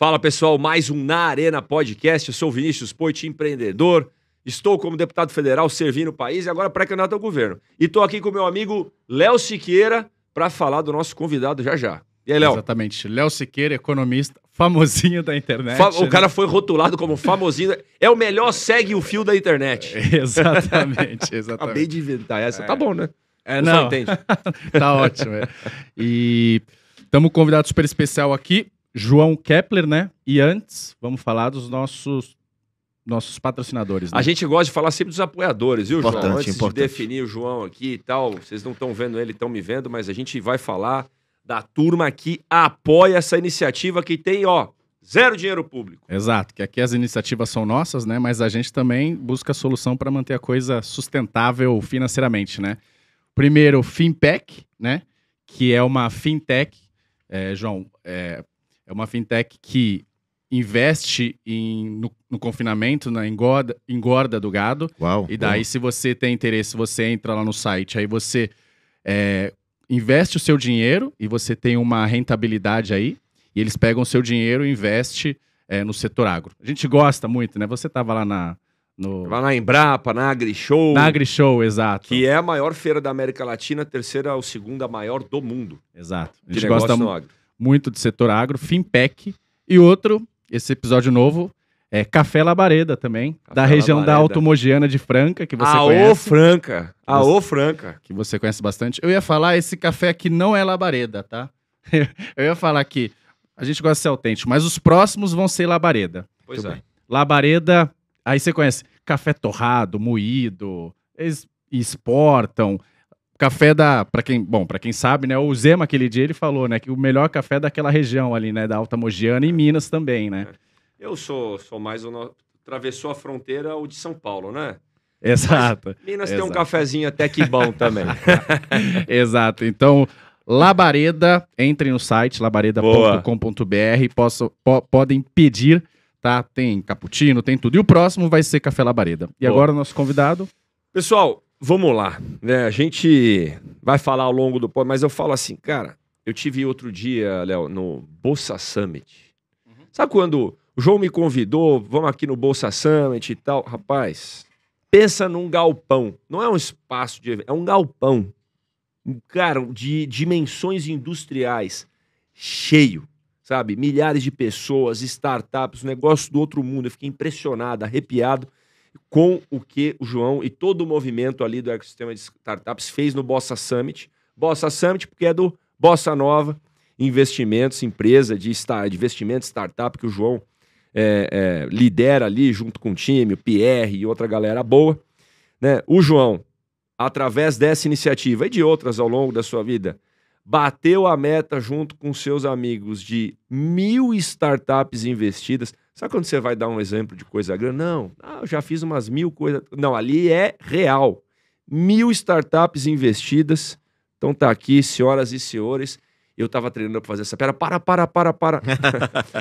Fala pessoal, mais um Na Arena Podcast. Eu sou o Vinícius Poit, empreendedor. Estou como deputado federal servindo o país e agora pré-candidato ao governo. E estou aqui com meu amigo Léo Siqueira para falar do nosso convidado já já. E aí, Léo? Exatamente. Léo Siqueira, economista, famosinho da internet. Fa- o né? cara foi rotulado como famosinho. É o melhor segue o fio da internet. exatamente, Acabei exatamente. de inventar essa. Tá bom, né? É, Você não, entende. tá ótimo. é. E estamos com um convidado super especial aqui, João Kepler, né? E antes, vamos falar dos nossos nossos patrocinadores. Né? A gente gosta de falar sempre dos apoiadores, viu, João? Importante, Antes importante. de definir o João aqui e tal, vocês não estão vendo ele, estão me vendo, mas a gente vai falar da turma que apoia essa iniciativa que tem, ó, zero dinheiro público. Exato, que aqui as iniciativas são nossas, né? Mas a gente também busca solução para manter a coisa sustentável financeiramente, né? Primeiro, Finpec, né? Que é uma fintech, é, João, é, é uma fintech que investe em, no, no confinamento, na engorda, engorda do gado. Uau. E daí, se você tem interesse, você entra lá no site, aí você é, investe o seu dinheiro e você tem uma rentabilidade aí, e eles pegam o seu dinheiro e investe é, no setor agro. A gente gosta muito, né? Você estava lá na, no, Vai na Embrapa, na AgriShow, na AgriShow, exato. que é a maior feira da América Latina, terceira ou segunda maior do mundo. Exato. A De gente negócio gosta no mu- agro. Muito de setor agro, Finpec. E outro, esse episódio novo, é Café Labareda também, Café da região da Labareda. Automogiana de Franca, que você Aô, conhece. Franca. Aô, Franca. que você conhece bastante. Eu ia falar, esse café aqui não é labareda, tá? Eu ia falar que a gente gosta de ser autêntico, mas os próximos vão ser labareda. Pois Muito é. bem. Labareda, aí você conhece café torrado, moído, eles exportam. Café da, para quem, bom, para quem sabe, né, o Zema aquele dia ele falou, né, que o melhor café é daquela região ali, né, da Alta Mogiana e Minas também, né? Eu sou, sou mais o. No... Atravessou a fronteira o de São Paulo, né? Exato. Minas tem um Exato. cafezinho até que bom também. Exato. Então, Labareda, entrem no site labareda.com.br, po- podem pedir, tá? Tem cappuccino, tem tudo. E o próximo vai ser Café Labareda. E Boa. agora o nosso convidado, Pessoal, vamos lá. né? A gente vai falar ao longo do mas eu falo assim, cara, eu tive outro dia, Léo, no Bolsa Summit. Sabe quando o João me convidou, vamos aqui no Bolsa Summit e tal? Rapaz, pensa num galpão. Não é um espaço de evento, é um galpão. Cara, de dimensões industriais, cheio, sabe? Milhares de pessoas, startups, negócio do outro mundo. Eu fiquei impressionado, arrepiado com o que o João e todo o movimento ali do ecossistema de startups fez no Bossa Summit. Bossa Summit, porque é do Bossa Nova Investimentos, empresa de, de investimento startup que o João é, é, lidera ali junto com o time, o Pierre e outra galera boa. Né? O João, através dessa iniciativa e de outras ao longo da sua vida, bateu a meta junto com seus amigos de mil startups investidas. Sabe quando você vai dar um exemplo de coisa grande? Não, ah, eu já fiz umas mil coisas. Não, ali é real. Mil startups investidas. Então tá aqui, senhoras e senhores. Eu tava treinando para fazer essa pera. Para, para, para, para.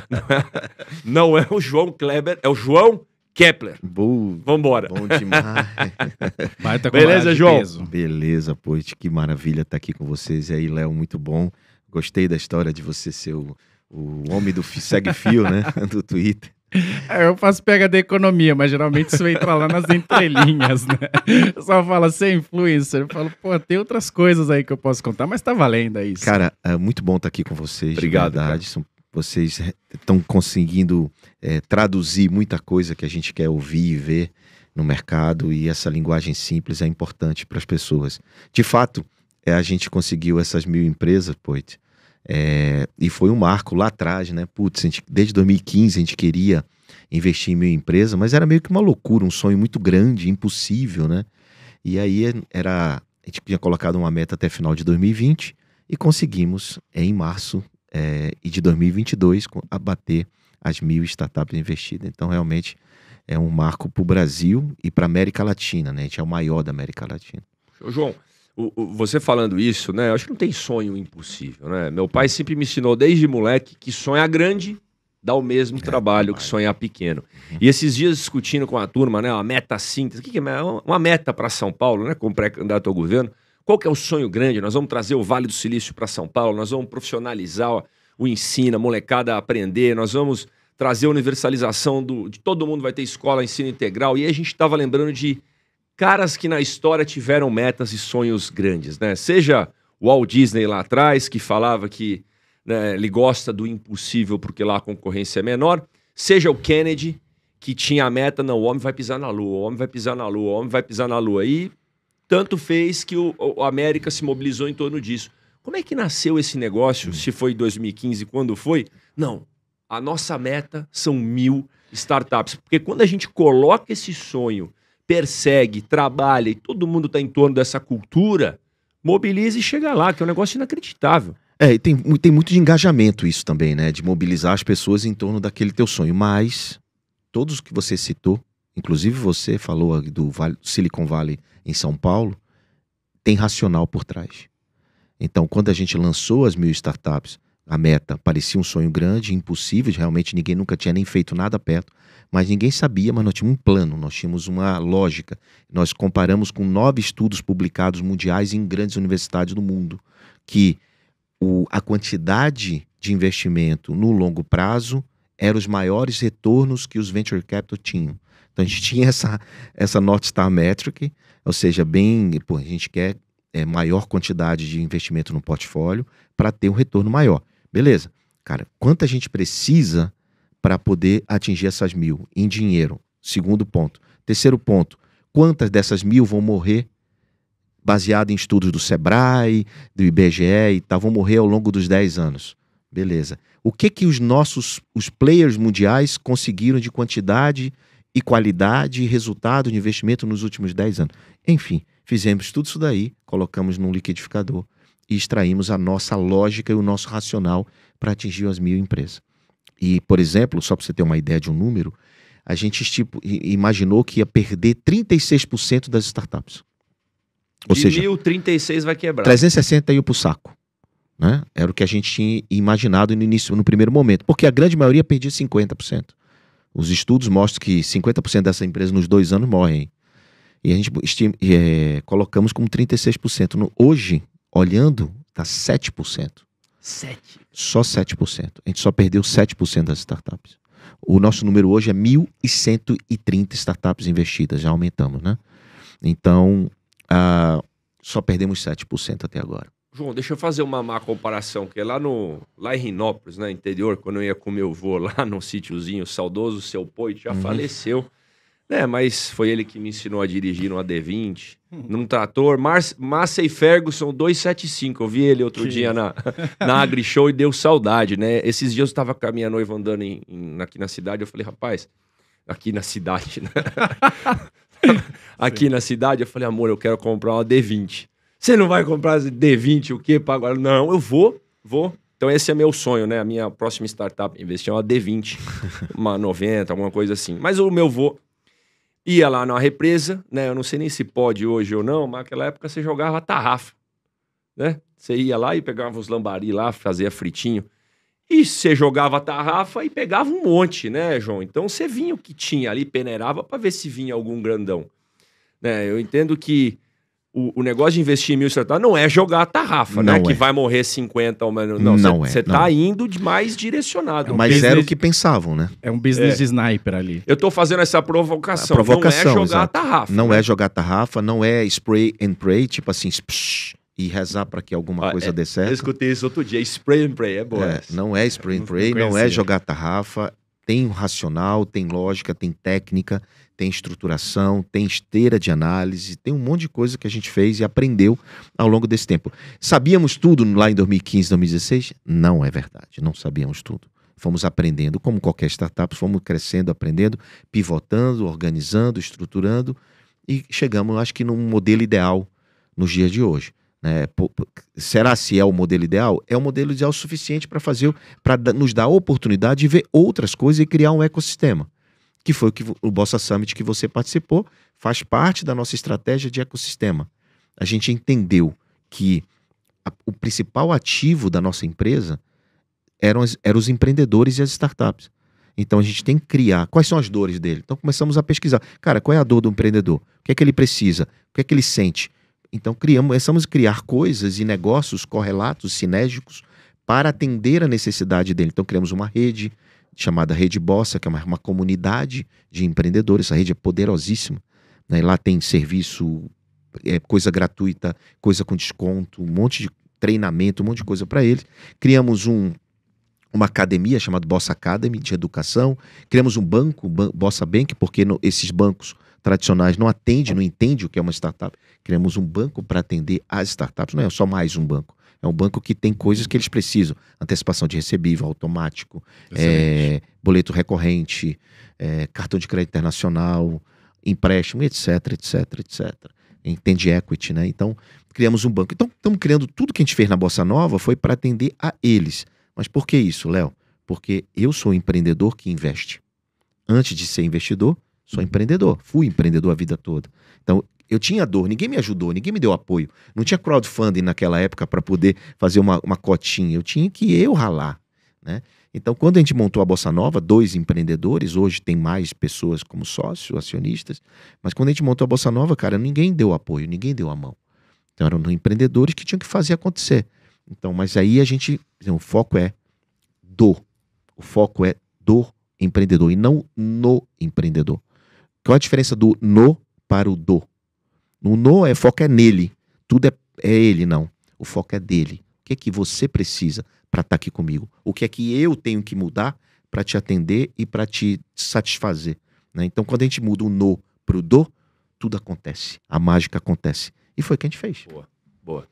não, é, não é o João Kleber, é o João Kepler. Boa, Vambora. bom demais. baita Beleza, João? peso. Beleza, Poit, que maravilha estar aqui com vocês. E aí, Léo, muito bom. Gostei da história de você ser o, o homem do fi- segue-fio, né? Do Twitter. É, eu faço PHD economia, mas geralmente isso entra lá nas entrelinhas, né? Eu só fala ser influencer. Eu falo, pô, tem outras coisas aí que eu posso contar, mas tá valendo aí. isso. Cara, é muito bom estar aqui com vocês. Obrigado, de verdade. São, vocês estão conseguindo é, traduzir muita coisa que a gente quer ouvir e ver no mercado e essa linguagem simples é importante para as pessoas. De fato, é, a gente conseguiu essas mil empresas, Poit, é, e foi um marco lá atrás, né? Putz, a gente, desde 2015 a gente queria investir em mil empresas, mas era meio que uma loucura, um sonho muito grande, impossível, né? E aí era, a gente tinha colocado uma meta até final de 2020 e conseguimos em março é, e de 2022 co- abater as mil startups investidas. Então realmente é um marco para o Brasil e para América Latina, né? A gente é o maior da América Latina. João, o- o- você falando isso, né? Eu acho que não tem sonho impossível, né? Meu pai sempre me ensinou desde moleque que sonhar grande dá o mesmo trabalho que sonhar pequeno. E esses dias discutindo com a turma, né? Uma meta síntese. O que, que é uma meta para São Paulo, né? Como pré-candidato ao governo. Qual que é o sonho grande? Nós vamos trazer o Vale do Silício para São Paulo, nós vamos profissionalizar o ensino, a molecada a aprender, nós vamos trazer a universalização do, de todo mundo vai ter escola, ensino integral. E a gente estava lembrando de caras que na história tiveram metas e sonhos grandes, né? Seja o Walt Disney lá atrás, que falava que né, ele gosta do impossível porque lá a concorrência é menor, seja o Kennedy, que tinha a meta, não, o homem vai pisar na lua, o homem vai pisar na lua, o homem vai pisar na lua. E tanto fez que o, o América se mobilizou em torno disso. Como é que nasceu esse negócio? Se foi em 2015, quando foi? Não, a nossa meta são mil startups. Porque quando a gente coloca esse sonho, persegue, trabalha e todo mundo está em torno dessa cultura, mobiliza e chega lá, que é um negócio inacreditável. É, e tem, tem muito de engajamento isso também, né? De mobilizar as pessoas em torno daquele teu sonho. Mas todos que você citou, inclusive você falou do Silicon Valley em São Paulo, tem racional por trás. Então, quando a gente lançou as mil startups, a meta parecia um sonho grande, impossível, realmente ninguém nunca tinha nem feito nada perto, mas ninguém sabia, mas nós tínhamos um plano, nós tínhamos uma lógica. Nós comparamos com nove estudos publicados mundiais em grandes universidades do mundo, que o, a quantidade de investimento no longo prazo eram os maiores retornos que os venture capital tinham. Então a gente tinha essa, essa North Star Metric, ou seja, bem, pô, a gente quer é, maior quantidade de investimento no portfólio para ter um retorno maior. Beleza. Cara, quanto a gente precisa para poder atingir essas mil em dinheiro? Segundo ponto. Terceiro ponto. Quantas dessas mil vão morrer baseado em estudos do Sebrae, do IBGE e tal, vão morrer ao longo dos 10 anos? Beleza. O que que os nossos os players mundiais conseguiram de quantidade e qualidade e resultado de investimento nos últimos 10 anos? Enfim, fizemos tudo isso daí, colocamos num liquidificador e extraímos a nossa lógica e o nosso racional para atingir as mil empresas. E, por exemplo, só para você ter uma ideia de um número, a gente tipo, imaginou que ia perder 36% das startups. Ou de seja, 1036 vai quebrar. 360 ia para o saco. Né? Era o que a gente tinha imaginado no início, no primeiro momento. Porque a grande maioria perdia 50%. Os estudos mostram que 50% dessa empresa nos dois anos morrem. E a gente estima, é, colocamos como 36%. No, hoje, olhando, está 7%. 7%. Só 7%. A gente só perdeu 7% das startups. O nosso número hoje é 1.130 startups investidas, já aumentamos, né? Então, uh, só perdemos 7% até agora. João, deixa eu fazer uma má comparação, que é lá no lá em Rinópolis, né, interior, quando eu ia com meu avô lá no sítiozinho, saudoso seu Poit, já uhum. faleceu. É, mas foi ele que me ensinou a dirigir no AD20, num trator. Mar Massey Ferguson 275. Eu vi ele outro que... dia na, na Agri Show e deu saudade, né? Esses dias eu estava com a minha noiva andando em, em, aqui na cidade. Eu falei, rapaz, aqui na cidade, né? aqui Sim. na cidade, eu falei, amor, eu quero comprar uma D20. Você não vai comprar D20 o quê? Para agora? Não, eu vou, vou. Então esse é meu sonho, né? A minha próxima startup investir uma D20, uma 90, alguma coisa assim. Mas o meu vou ia lá na represa, né? Eu não sei nem se pode hoje ou não, mas naquela época você jogava tarrafa, né? Você ia lá e pegava os lambari lá, fazia fritinho. E você jogava tarrafa e pegava um monte, né, João? Então você vinha o que tinha ali, peneirava para ver se vinha algum grandão. Né? Eu entendo que o, o, negócio de investir em mil startups não é jogar a tarrafa, né? não né? É. Que vai morrer 50 ou menos. Não, não Você é, tá indo de mais direcionado. É um Mas business... era o que pensavam, né? É um business é. sniper ali. Eu tô fazendo essa provocação. A provocação não é jogar exato. a tarrafa. Não né? é jogar a tarrafa, não é spray and pray, tipo assim, psh, e rezar para que alguma ah, coisa é, dê certo. Eu escutei isso outro dia. Spray and pray, é boa. É, não é spray and pray, não é jogar a tarrafa. Tem um racional, tem lógica, tem técnica, tem estruturação, tem esteira de análise, tem um monte de coisa que a gente fez e aprendeu ao longo desse tempo. Sabíamos tudo lá em 2015, 2016? Não é verdade, não sabíamos tudo. Fomos aprendendo, como qualquer startup, fomos crescendo, aprendendo, pivotando, organizando, estruturando e chegamos, acho que, num modelo ideal nos dias de hoje. Né? Será se é o modelo ideal? É o modelo ideal suficiente para fazer, para nos dar a oportunidade de ver outras coisas e criar um ecossistema que foi o, que, o Bossa Summit que você participou, faz parte da nossa estratégia de ecossistema. A gente entendeu que a, o principal ativo da nossa empresa eram, eram os empreendedores e as startups. Então a gente tem que criar. Quais são as dores dele? Então começamos a pesquisar. Cara, qual é a dor do empreendedor? O que é que ele precisa? O que é que ele sente? Então criamos, começamos a criar coisas e negócios correlatos, sinérgicos, para atender a necessidade dele. Então criamos uma rede chamada Rede Bossa, que é uma, uma comunidade de empreendedores. Essa rede é poderosíssima. Né? Lá tem serviço, é, coisa gratuita, coisa com desconto, um monte de treinamento, um monte de coisa para eles. Criamos um, uma academia chamada Bossa Academy de educação. Criamos um banco, ban Bossa Bank, porque no, esses bancos tradicionais não atendem, não entendem o que é uma startup. Criamos um banco para atender as startups. Não é só mais um banco. É um banco que tem coisas que eles precisam: antecipação de recebível automático, é, boleto recorrente, é, cartão de crédito internacional, empréstimo, etc, etc, etc. Entende equity, né? Então, criamos um banco. Então, estamos criando tudo que a gente fez na Bossa Nova foi para atender a eles. Mas por que isso, Léo? Porque eu sou empreendedor que investe. Antes de ser investidor, sou empreendedor. Fui empreendedor a vida toda. Então, eu tinha dor, ninguém me ajudou, ninguém me deu apoio. Não tinha crowdfunding naquela época para poder fazer uma, uma cotinha. Eu tinha que eu ralar. Né? Então, quando a gente montou a Bossa Nova, dois empreendedores, hoje tem mais pessoas como sócios, acionistas, mas quando a gente montou a Bossa Nova, cara, ninguém deu apoio, ninguém deu a mão. Então, eram empreendedores que tinham que fazer acontecer. Então, mas aí a gente, o foco é do, o foco é do empreendedor e não no empreendedor. Qual a diferença do no para o do? O no é foco é nele, tudo é, é ele, não. O foco é dele. O que é que você precisa para estar tá aqui comigo? O que é que eu tenho que mudar para te atender e para te satisfazer? Né? Então, quando a gente muda o no para o do, tudo acontece, a mágica acontece. E foi o que a gente fez. Boa, boa.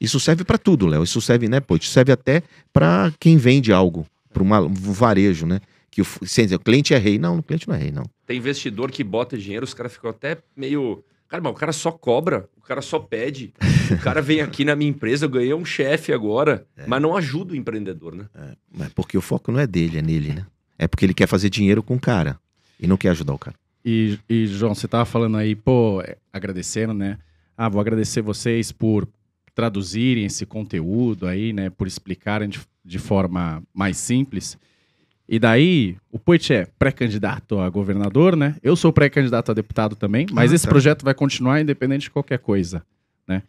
Isso serve para tudo, Léo. Isso serve, né, pô? Isso serve até para quem vende algo, para um varejo, né? Que o, sem dizer, o cliente é rei. Não, o cliente não é rei, não. Tem investidor que bota dinheiro, os caras ficam até meio. Cara, mas o cara só cobra, o cara só pede. o cara vem aqui na minha empresa, eu ganhei um chefe agora, é. mas não ajuda o empreendedor, né? É, mas porque o foco não é dele, é nele, né? É porque ele quer fazer dinheiro com o cara e não quer ajudar o cara. E, e João, você tava falando aí, pô, agradecendo, né? Ah, vou agradecer vocês por traduzirem esse conteúdo aí, né, por explicarem de, de forma mais simples. E daí, o Poit é pré-candidato a governador, né? Eu sou pré-candidato a deputado também, mas ah, esse tá. projeto vai continuar independente de qualquer coisa, né?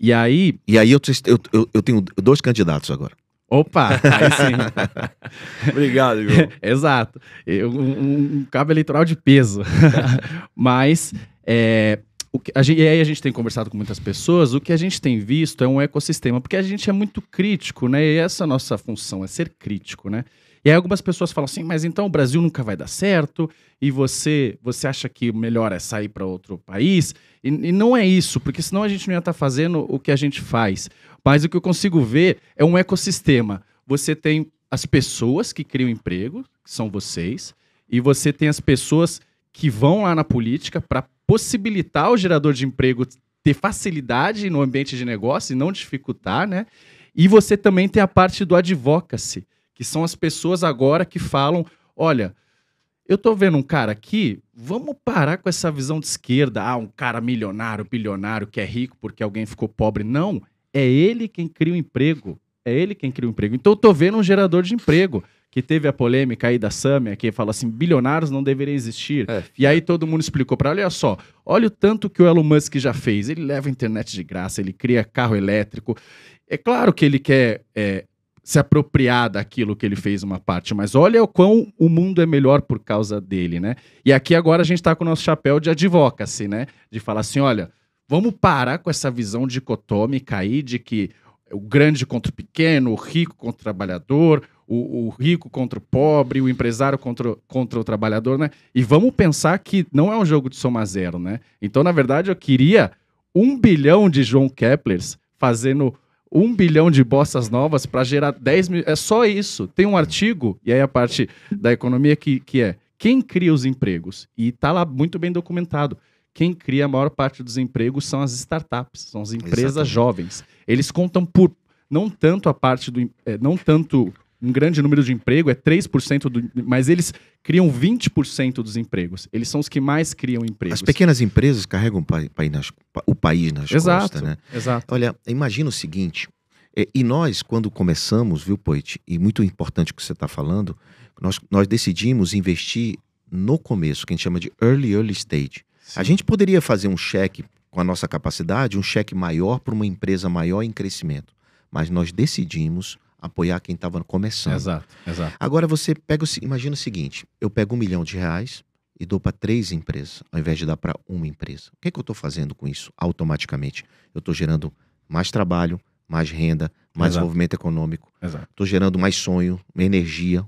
E aí... E aí eu, eu, eu tenho dois candidatos agora. Opa, aí sim. Obrigado, João. Exato. Um, um, cabo eleitoral de peso. mas é, que, gente, e aí a gente tem conversado com muitas pessoas, o que a gente tem visto é um ecossistema, porque a gente é muito crítico, né? E essa é a nossa função, é ser crítico, né? E aí algumas pessoas falam assim, mas então o Brasil nunca vai dar certo, e você você acha que melhor é sair para outro país? E, e, não é isso, porque senão a gente não ia estar tá fazendo o que a gente faz. Mas o que eu consigo ver é um ecossistema. Você tem as pessoas que criam emprego, que são vocês, e você tem as pessoas que vão lá na política para possibilitar o gerador de emprego ter facilidade no ambiente de negócio e não dificultar, né? E você também tem a parte do advocacy, que são as pessoas agora que falam: olha, eu tô vendo um cara aqui, vamos parar com essa visão de esquerda, ah, um cara milionário, bilionário, que é rico porque alguém ficou pobre. Não, é ele quem cria o emprego. É ele quem cria o emprego. Então eu tô vendo um gerador de emprego que teve a polêmica aí da Samia, que fala assim, bilionários não deveriam existir. É, e aí todo mundo explicou para olha só, olha o tanto que o Elon Musk já fez. Ele leva a internet de graça, ele cria carro elétrico. É claro que ele quer é, se apropriar daquilo que ele fez uma parte, mas olha o quão o mundo é melhor por causa dele, né? E aqui agora a gente está com o nosso chapéu de advocacy, né? De falar assim, olha, vamos parar com essa visão dicotômica aí de que o grande contra o pequeno, o rico contra o trabalhador, o, o, rico contra o pobre, o empresário contra, contra o trabalhador, né? E vamos pensar que não é um jogo de soma zero, né? Então, na verdade, eu queria um bilhão de João Keplers fazendo um bilhão de bossas novas para gerar 10 mil. É só isso. Tem um artigo, e aí a parte da economia que, que é quem cria os empregos? E está lá muito bem documentado. Quem cria a maior parte dos empregos são as startups, são as empresas Exatamente. jovens. Eles contam por não tanto a parte do. É, não tanto um grande número de emprego, é 3%, do, mas eles criam 20% dos empregos. Eles são os que mais criam empregos. As pequenas empresas carregam o país nas exato, costas, né? Exato. Olha, imagina o seguinte, é, e nós, quando começamos, viu, Poit, e muito importante o que você está falando, nós, nós decidimos investir no começo, que a gente chama de early, early stage. Sim. A gente poderia fazer um cheque com a nossa capacidade, um cheque maior para uma empresa maior em crescimento, mas nós decidimos apoiar quem estava começando. Exato, exato. Agora você pega, o imagina o seguinte: eu pego um milhão de reais e dou para três empresas, ao invés de dar para uma empresa. O que, que eu estou fazendo com isso automaticamente? Eu estou gerando mais trabalho, mais renda, mais Exato. movimento econômico. exato. Estou gerando mais sonho, energia,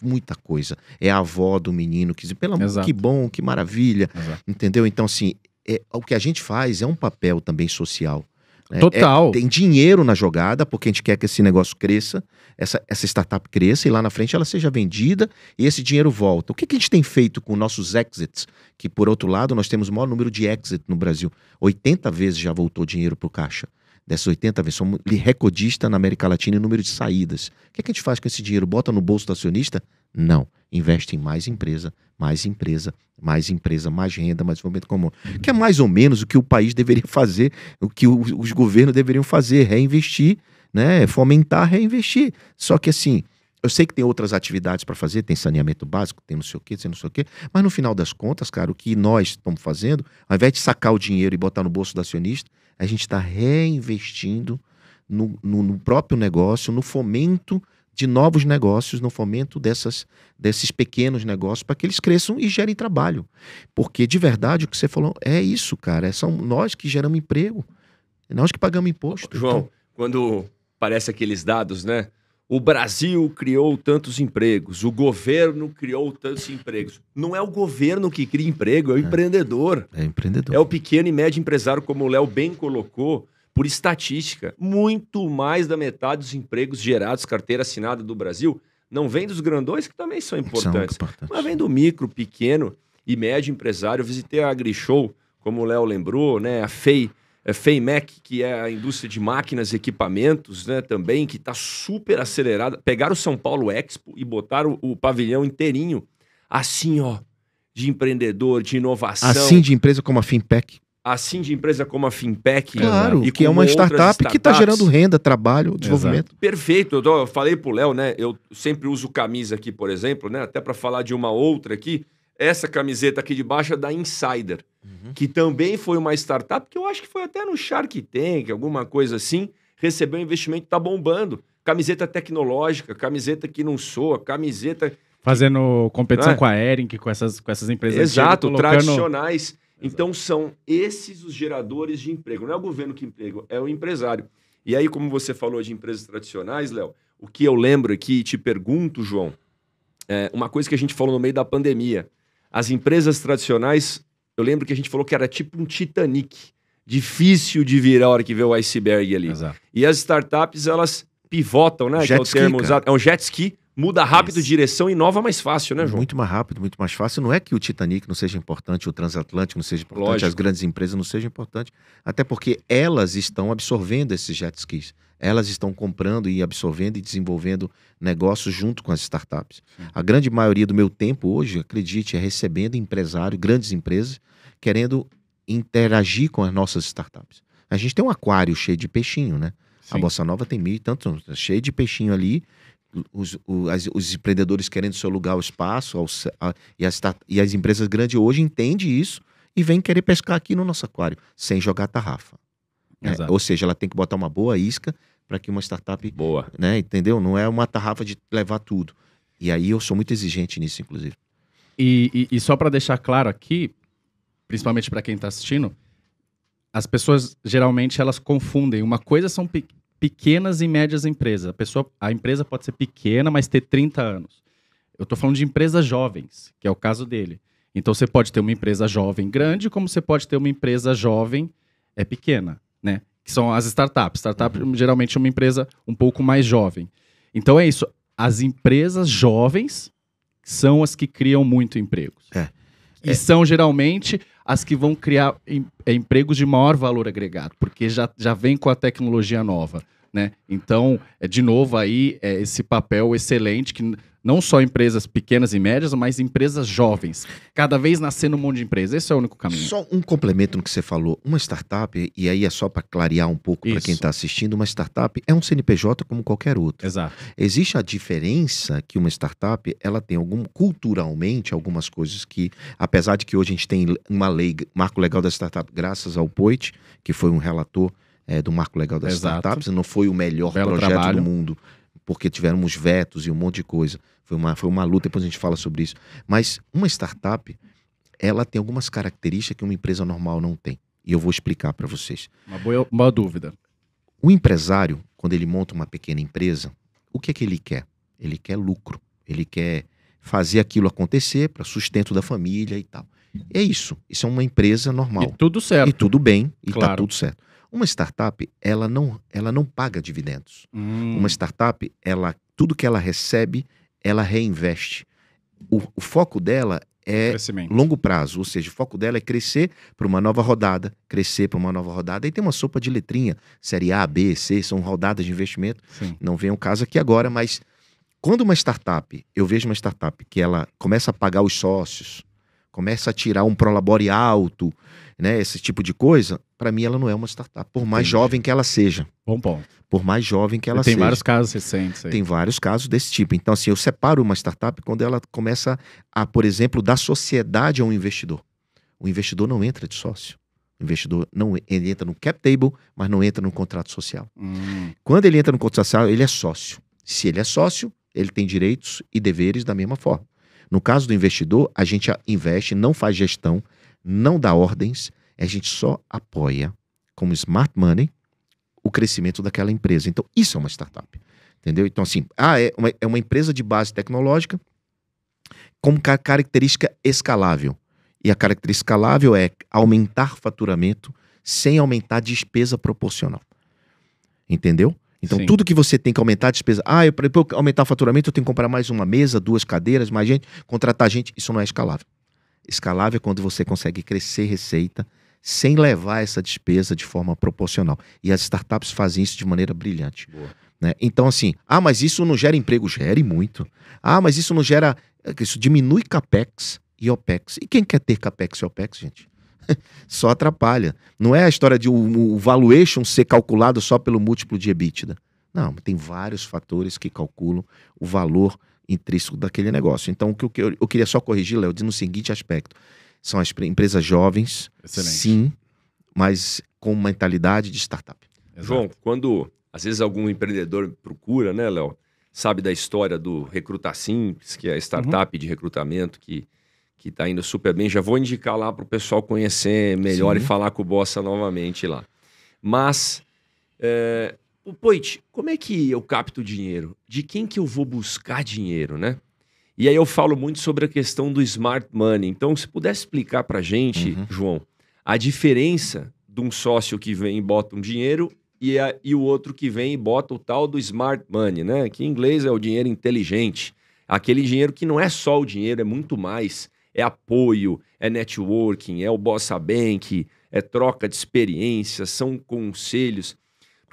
muita coisa. É a avó do menino que diz, pelo amor, que bom, que maravilha. exato. Entendeu? Então, assim, é, o que a gente faz é um papel também social. Né? Total. É- tem dinheiro na jogada, porque a gente quer que esse negócio cresça, essa, essa startup cresça e lá na frente ela seja vendida e esse dinheiro volta. O que, que a gente tem feito com nossos exits? Que, por outro lado, nós temos o maior número de exit no Brasil. 80 vezes já voltou dinheiro para o caixa. Dessas 80 vezes, somos recordista na América Latina em número de saídas. O que, que a gente faz com esse dinheiro? Bota no bolso do acionista? Não. Investe em mais empresa, mais empresa, mais empresa, mais renda, mais desenvolvimento comum. Que é mais ou menos o que o país deveria fazer, o que os governos deveriam fazer, reinvestir, né? Fomentar, reinvestir. Só que assim, eu sei que tem outras atividades para fazer, tem saneamento básico, tem não sei o quê, tem não sei o quê, mas no final das contas, cara, o que nós estamos fazendo, ao invés de sacar o dinheiro e botar no bolso do acionista, a gente está reinvestindo no, no- no próprio negócio, no fomento de novos negócios, no fomento dessas, desses pequenos negócios, para que eles cresçam e gerem trabalho. Porque, de verdade, o que você falou é isso, cara. São nós que geramos emprego. É nós que pagamos imposto. João, Então, quando parece aqueles dados, né? O Brasil criou tantos empregos, o governo criou tantos empregos. Não é o governo que cria emprego, é o empreendedor. é empreendedor. É o pequeno e médio empresário, como o Léo bem colocou, por estatística. Muito mais da metade dos empregos gerados, carteira assinada do Brasil, não vem dos grandões, que também são São importantes. importantes. Mas vem do micro, pequeno e médio empresário. Eu visitei a AgriShow, como o Léo lembrou, né? A FEI, a FEIMEC, que é a indústria de máquinas e equipamentos, né? Também, que está super acelerada. Pegaram o São Paulo Expo e botaram o, pavilhão inteirinho, assim, ó, de empreendedor, de inovação. Assim de empresa como a Finpec. Assim de empresa como a Fintech. Claro, e que é uma startup que está gerando renda, trabalho, desenvolvimento. Perfeito. Eu, tô- eu falei pro Léo, né? Eu sempre uso camisa aqui, por exemplo, né? Até para falar de uma outra aqui. Essa camiseta aqui de baixo é da Insider, Uhum. que também foi uma startup que eu acho que foi até no Shark Tank, alguma coisa assim. Recebeu investimento, tá bombando. Camiseta tecnológica, camiseta que não soa, camiseta Fazendo competição É. com a Ering, com essas, com essas empresas. Exato, antigas, colocando- tradicionais. Então são esses os geradores de emprego. Não é o governo que emprega, é o empresário. E aí, como você falou de empresas tradicionais, Léo, o que eu lembro aqui e te pergunto, João, é uma coisa que a gente falou no meio da pandemia. As empresas tradicionais, eu lembro que a gente falou que era tipo um Titanic. Difícil de virar a hora que vê o iceberg ali. Exato. E as startups, elas pivotam, né? que é o Jet ski, termo cara. usado. É um jet ski, muda rápido Isso. direção e inova mais fácil, né, João? Muito mais rápido, muito mais fácil. Não é que o Titanic não seja importante, o transatlântico não seja importante, Lógico. as grandes empresas não sejam importantes. Até porque elas estão absorvendo esses jet skis. Elas estão comprando e absorvendo e desenvolvendo negócios junto com as startups. A grande maioria do meu tempo hoje, acredite, é recebendo empresário, grandes empresas, querendo interagir com as nossas startups. A gente tem um aquário cheio de peixinho, né? A Sim. Bossa Nova tem mil e tantos, cheio de peixinho ali. Os, o- as- os empreendedores querendo seu lugar ao espaço, ao a- e, as, e as empresas grandes hoje entendem isso e vêm querer pescar aqui no nosso aquário, sem jogar tarrafa. né? Ou seja, ela tem que botar uma boa isca para que uma startup, Boa. né, entendeu? Não é uma tarrafa de levar tudo. E aí eu sou muito exigente nisso, inclusive. E, e- e só para deixar claro aqui, principalmente para quem está assistindo, as pessoas geralmente elas confundem. Uma coisa são pequenas e médias empresas. A, pessoa, a empresa pode ser pequena, mas ter 30 anos. Eu estou falando de empresas jovens, que é o caso dele. Então você pode ter uma empresa jovem grande, como você pode ter uma empresa jovem é pequena, né? Que são as startups. Startup geralmente é uma empresa um pouco mais jovem. Então é isso. As empresas jovens são as que criam muito empregos. É. E É. são geralmente as que vão criar em- é, empregos de maior valor agregado, porque já, já vem com a tecnologia nova. Né? Então, é, de novo, aí é esse papel excelente que não só empresas pequenas e médias, mas empresas jovens. Cada vez nascendo um monte de empresas. Esse é o único caminho. Só um complemento no que você falou. Uma startup, e aí é só para clarear um pouco para quem está assistindo, uma startup é um CNPJ como qualquer outro. Exato. Existe a diferença que uma startup, ela tem algum culturalmente algumas coisas que, apesar de que hoje a gente tem uma lei, marco legal da startup, graças ao Poit, que foi um relator eh, do marco legal das Exato. startups, não foi o melhor Belo projeto trabalho. do mundo, porque tiveram uns vetos e um monte de coisa. Foi uma, foi uma luta, depois a gente fala sobre isso. Mas uma startup, ela tem algumas características que uma empresa normal não tem. E eu vou explicar para vocês. Uma boa, boa dúvida. O empresário, quando ele monta uma pequena empresa, o que é que ele quer? Ele quer lucro. Ele quer fazer aquilo acontecer para sustento da família e tal. É isso. Isso é uma empresa normal. E tudo certo. E tudo bem, e tá Claro. tudo certo. Uma startup, ela não, ela não paga dividendos. Hum, Uma startup, ela, tudo que ela recebe, ela reinveste. O, o foco dela é longo prazo, ou seja, o foco dela é crescer para uma nova rodada, crescer para uma nova rodada. E tem uma sopa de letrinha, série A, B, C, são rodadas de investimento. Sim. Não vem o caso aqui agora, mas quando uma startup, eu vejo uma startup que ela começa a pagar os sócios, começa a tirar um prolabore alto, né, esse tipo de coisa, para mim ela não é uma startup, por mais Entendi. jovem que ela seja, Bom ponto. por mais jovem que ela Tem seja. vários casos recentes aí. Tem vários casos desse tipo. Então, assim, eu separo uma startup quando ela começa a, por exemplo, dar sociedade a um investidor. O investidor não entra de sócio. O investidor não ele entra no cap table, mas não entra no contrato social. Hum, Quando ele entra no contrato social, ele é sócio. Se ele é sócio, ele tem direitos e deveres da mesma forma. No caso do investidor, a gente investe, não faz gestão, não dá ordens, a gente só apoia como smart money o crescimento daquela empresa. Então, isso é uma startup. Entendeu? Então, assim, ah, é uma, é uma empresa de base tecnológica com ca- característica escalável. E a característica escalável é aumentar faturamento sem aumentar despesa proporcional. Entendeu? Então, Sim. tudo que você tem que aumentar a despesa. Ah, para aumentar o faturamento, eu tenho que comprar mais uma mesa, duas cadeiras, mais gente, contratar gente. Isso não é escalável. Escalável é quando você consegue crescer receita sem levar essa despesa de forma proporcional. E as startups fazem isso de maneira brilhante. Né? Então, assim, ah, mas isso não gera emprego? Gere muito. Ah, mas isso não gera. Isso diminui capex e opex. E quem quer ter capex e opex, gente? só atrapalha. Não é a história de o, o valuation ser calculado só pelo múltiplo de EBITDA. Não, tem vários fatores que calculam o valor intrínseco daquele negócio. Então, o que eu, eu- queria só corrigir, Léo, no seguinte aspecto. São as pre- empresas jovens, excelente. sim, mas com mentalidade de startup. Exato. João, quando às vezes algum empreendedor procura, né, Léo? Sabe da história do Recruta Simples, que é a startup de recrutamento que que tá indo super bem. Já vou indicar lá para o pessoal conhecer melhor Sim. e falar com o Bossa novamente lá. Mas, é, o Poit, como é que eu capto dinheiro? De quem que eu vou buscar dinheiro, né? E aí eu falo muito sobre a questão do smart money. Então, se pudesse explicar para gente, Uhum. João, a diferença de um sócio que vem e bota um dinheiro e, a- e o outro que vem e bota o tal do smart money, né? Que em inglês é o dinheiro inteligente. Aquele dinheiro que não é só o dinheiro, é muito mais. É apoio, é networking, é o Bossa Bank, é troca de experiências, são conselhos.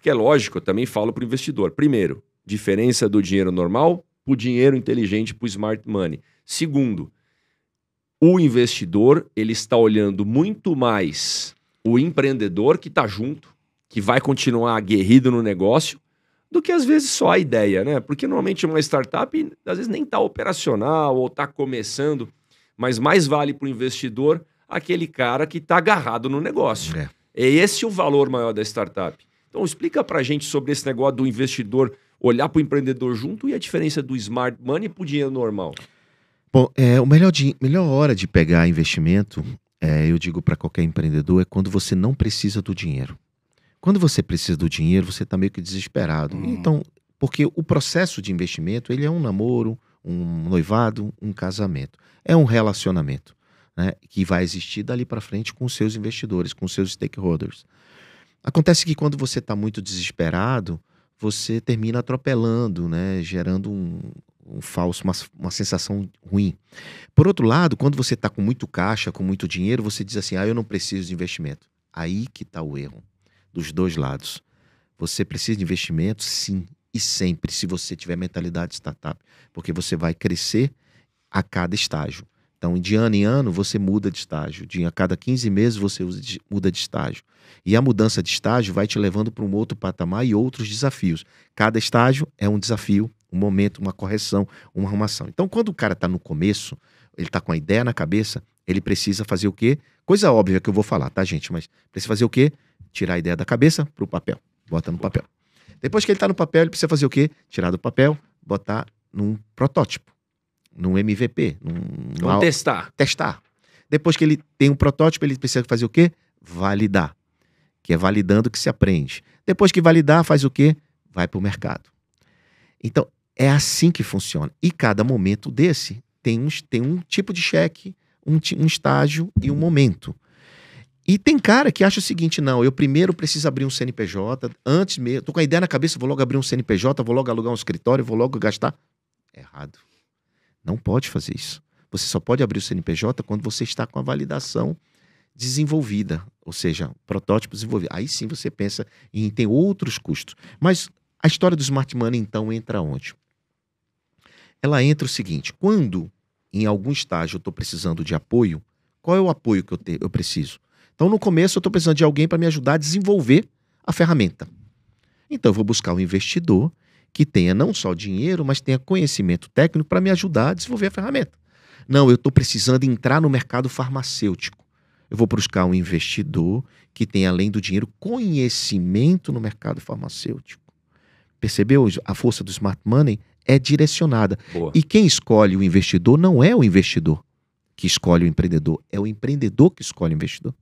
Porque é lógico, eu também falo para o investidor. Primeiro, diferença do dinheiro normal para o dinheiro inteligente, para o smart money. Segundo, o investidor ele está olhando muito mais o empreendedor que está junto, que vai continuar aguerrido no negócio, do que às vezes só a ideia, né? Porque normalmente uma startup às vezes nem está operacional ou está começando, mas mais vale para o investidor aquele cara que está agarrado no negócio. É. É esse o valor maior da startup. Então explica para a gente sobre esse negócio do investidor olhar para o empreendedor junto e a diferença do smart money para o dinheiro normal. Bom, é, o melhor, di- melhor hora de pegar investimento, é, eu digo para qualquer empreendedor, é quando você não precisa do dinheiro. Quando você precisa do dinheiro, você está meio que desesperado. Hum. Então, porque o processo de investimento, ele é um namoro, um noivado, um casamento. É um relacionamento né, que vai existir dali para frente com os seus investidores, com os seus stakeholders. Acontece que quando você está muito desesperado, você termina atropelando, né, gerando um, um falso, uma, uma sensação ruim. Por outro lado, quando você está com muito caixa, com muito dinheiro, você diz assim: ah, eu não preciso de investimento. Aí que está o erro, dos dois lados. Você precisa de investimento, sim, e sempre, se você tiver mentalidade de startup, porque você vai crescer a cada estágio. Então, de ano em ano, você muda de estágio. De a cada 15 meses, você muda de estágio. E a mudança de estágio vai te levando para um outro patamar e outros desafios. Cada estágio é um desafio, um momento, uma correção, uma arrumação. Então, quando o cara está no começo, ele está com a ideia na cabeça, ele precisa fazer o quê? Coisa óbvia que eu vou falar, tá, gente? Mas precisa fazer o quê? Tirar a ideia da cabeça para o papel. Bota no papel. Depois que ele está no papel, ele precisa fazer o quê? Tirar do papel, botar num protótipo, num MVP, num, Vamos testar. testar. Depois que ele tem um protótipo, ele precisa fazer o quê? Validar. Que é validando que se aprende. Depois que validar, faz o quê? Vai para o mercado. Então, é assim que funciona. E cada momento desse tem um, tem um tipo de cheque, um, um estágio e um momento. E tem cara que acha o seguinte: não, eu primeiro preciso abrir um CNPJ, antes mesmo, tô com a ideia na cabeça, vou logo abrir um CNPJ, vou logo alugar um escritório, vou logo gastar. Errado. Não pode fazer isso. Você só pode abrir o CNPJ quando você está com a validação desenvolvida, ou seja, protótipo desenvolvido. Aí sim você pensa em ter outros custos. Mas a história do Smart Money, então, entra onde? Ela entra o seguinte: quando em algum estágio eu estou precisando de apoio, qual é o apoio que eu, te- eu preciso? Então, no começo, eu estou precisando de alguém para me ajudar a desenvolver a ferramenta. Então, eu vou buscar um investidor que tenha não só dinheiro, mas tenha conhecimento técnico para me ajudar a desenvolver a ferramenta. Não, eu estou precisando entrar no mercado farmacêutico. Eu vou buscar um investidor que tenha, além do dinheiro, conhecimento no mercado farmacêutico. Percebeu? A força do smart money é direcionada. Boa. E quem escolhe o investidor não é o investidor que escolhe o empreendedor, é o empreendedor que escolhe o investidor.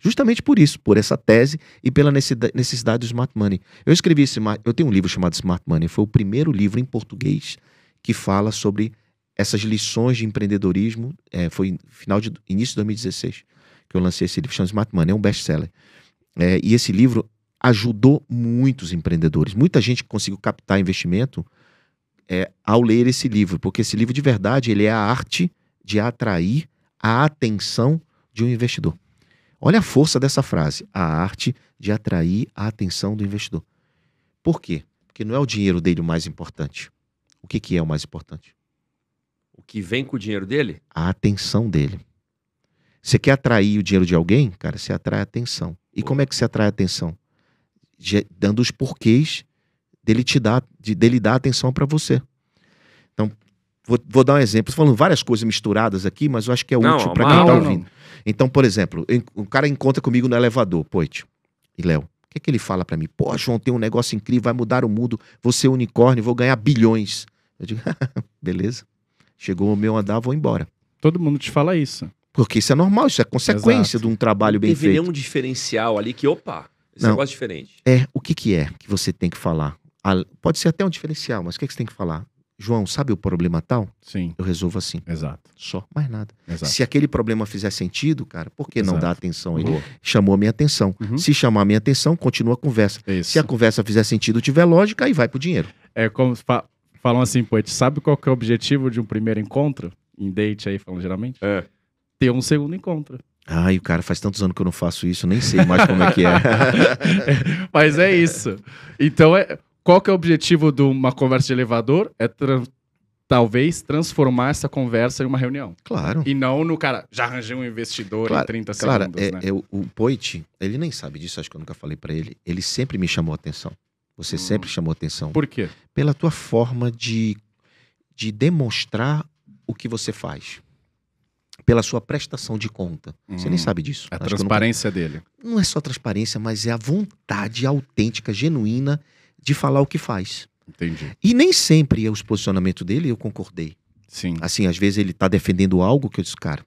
Justamente por isso, por essa tese e pela necessida- necessidade do smart money. Eu escrevi esse, eu tenho um livro chamado Smart Money, foi o primeiro livro em português que fala sobre essas lições de empreendedorismo. É, foi final de início de 2016 que eu lancei esse livro, chama Smart Money, é um best-seller. É, e esse livro ajudou muitos empreendedores, muita gente conseguiu captar investimento é, ao ler esse livro, porque esse livro de verdade ele é a arte de atrair a atenção de um investidor. Olha a força dessa frase, a arte de atrair a atenção do investidor. Por quê? Porque não é o dinheiro dele o mais importante. O que, que é o mais importante? O que vem com o dinheiro dele? A atenção dele. Você quer atrair o dinheiro de alguém? Cara, você atrai a atenção. E como é que você atrai a atenção? Dando os porquês dele te dar, de, dele dar atenção para você. Vou, vou dar um exemplo. Estou falando várias coisas misturadas aqui, mas eu acho que é Não, útil para quem está não, ouvindo. Então, por exemplo, o cara encontra comigo no elevador, Poit e Léo. O que, que ele fala para mim? Pô, João, tem um negócio incrível, vai mudar o mundo, vou ser unicórnio, vou ganhar bilhões. Eu digo, beleza. Chegou o meu andar, vou embora. Todo mundo te fala isso. Porque isso é normal, isso é consequência Exato. de um trabalho bem Teve feito. nenhum diferencial ali que, opa, esse Não. negócio é diferente. É, o que, que é que você tem que falar? Pode ser até um diferencial, mas o que, que você tem que falar? João, sabe o problema tal? Sim, Eu resolvo assim. exato. Só, mais nada. exato. Se aquele problema fizer sentido, cara, por que não Exato. dar atenção a ele? Boa. Chamou a minha atenção. Uhum. Se chamar a minha atenção, continua a conversa. É isso. Se a conversa fizer sentido, tiver lógica, aí vai pro dinheiro. É como fa- falam assim, pô, sabe qual que é o objetivo de um primeiro encontro? Em date aí, falando geralmente? É. Ter um segundo encontro. Ai, o cara, faz tantos anos que eu não faço isso, nem sei mais como é que é. Mas é isso. Então, é, qual que é o objetivo de uma conversa de elevador? É tran- talvez transformar essa conversa em uma reunião. claro. E não no cara, já arranjei um investidor Claro, em 30 Claro, segundos, é, né? é o, o Poit, ele nem sabe disso, acho que eu nunca falei pra ele. Ele sempre me chamou atenção. Você Hum. sempre chamou atenção. Por quê? Pela tua forma de, de demonstrar o que você faz. Pela sua prestação de conta. Você nem Hum. sabe disso. A Acho eu nunca- transparência dele. não é só transparência, mas é a vontade autêntica, genuína de falar o que faz. Entendi. E nem sempre é os posicionamentos dele eu concordei. Sim. Assim, às vezes ele tá defendendo algo que eu disse, cara,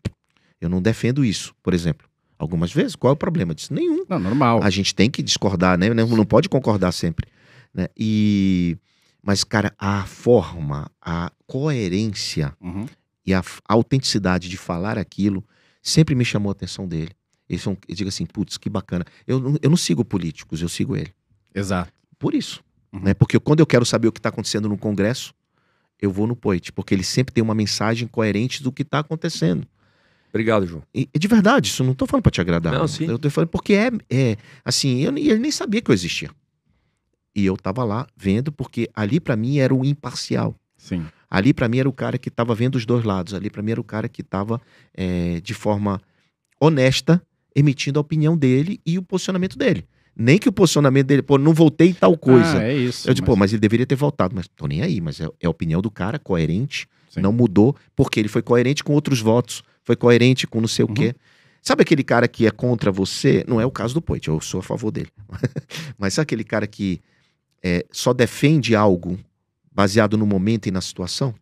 eu não defendo isso, por exemplo. Algumas vezes, qual é o problema disso? Nenhum. Não, normal. A gente tem que discordar, né? Não, não pode concordar sempre. Né? E... Mas, cara, a forma, a coerência Uhum. e a autenticidade de falar aquilo sempre me chamou a atenção dele. São, eu digo assim, putz, que bacana. Eu, eu não sigo políticos, eu sigo ele. Exato. Por isso. Uhum. Né? Porque quando eu quero saber o que está acontecendo no Congresso, eu vou no Poit, porque ele sempre tem uma mensagem coerente do que está acontecendo. Obrigado, João. E, de verdade, isso não tô falando para te agradar. Não, sim. Eu tô falando porque é, é assim, eu, ele nem sabia que eu existia. E eu tava lá vendo, porque ali para mim era o imparcial. Sim. Ali para mim era o cara que estava vendo os dois lados. Ali para mim era o cara que estava de forma honesta emitindo a opinião dele e o posicionamento dele. Nem que o posicionamento dele, pô, não voltei tal coisa. Ah, é isso. eu digo, pô, mas- mas ele deveria ter voltado. Mas tô nem aí, mas é, é a opinião do cara, coerente, Sim. não mudou, porque ele foi coerente com outros votos, foi coerente com não sei Uhum. o quê. Sabe aquele cara que é contra você? Não é o caso do Poit, eu sou a favor dele. mas sabe aquele cara que é, só defende algo baseado no momento e na situação?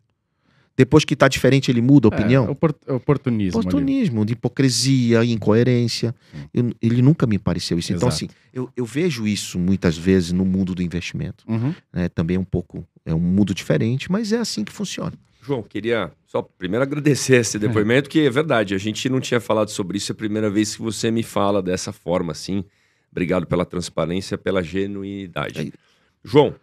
Depois que está diferente, ele muda a opinião? É, opor- oportunismo. ali. Oportunismo, de hipocrisia, incoerência. Eu- ele nunca me pareceu isso. Então, Exato. assim, eu, eu vejo isso muitas vezes no mundo do investimento. Uhum. né? Também é um pouco, é um mundo diferente, mas é assim que funciona. João, queria só primeiro agradecer esse depoimento, que é verdade, a gente não tinha falado sobre isso, é a primeira vez que você me fala dessa forma, assim. Obrigado pela transparência, pela genuinidade. Aí. João,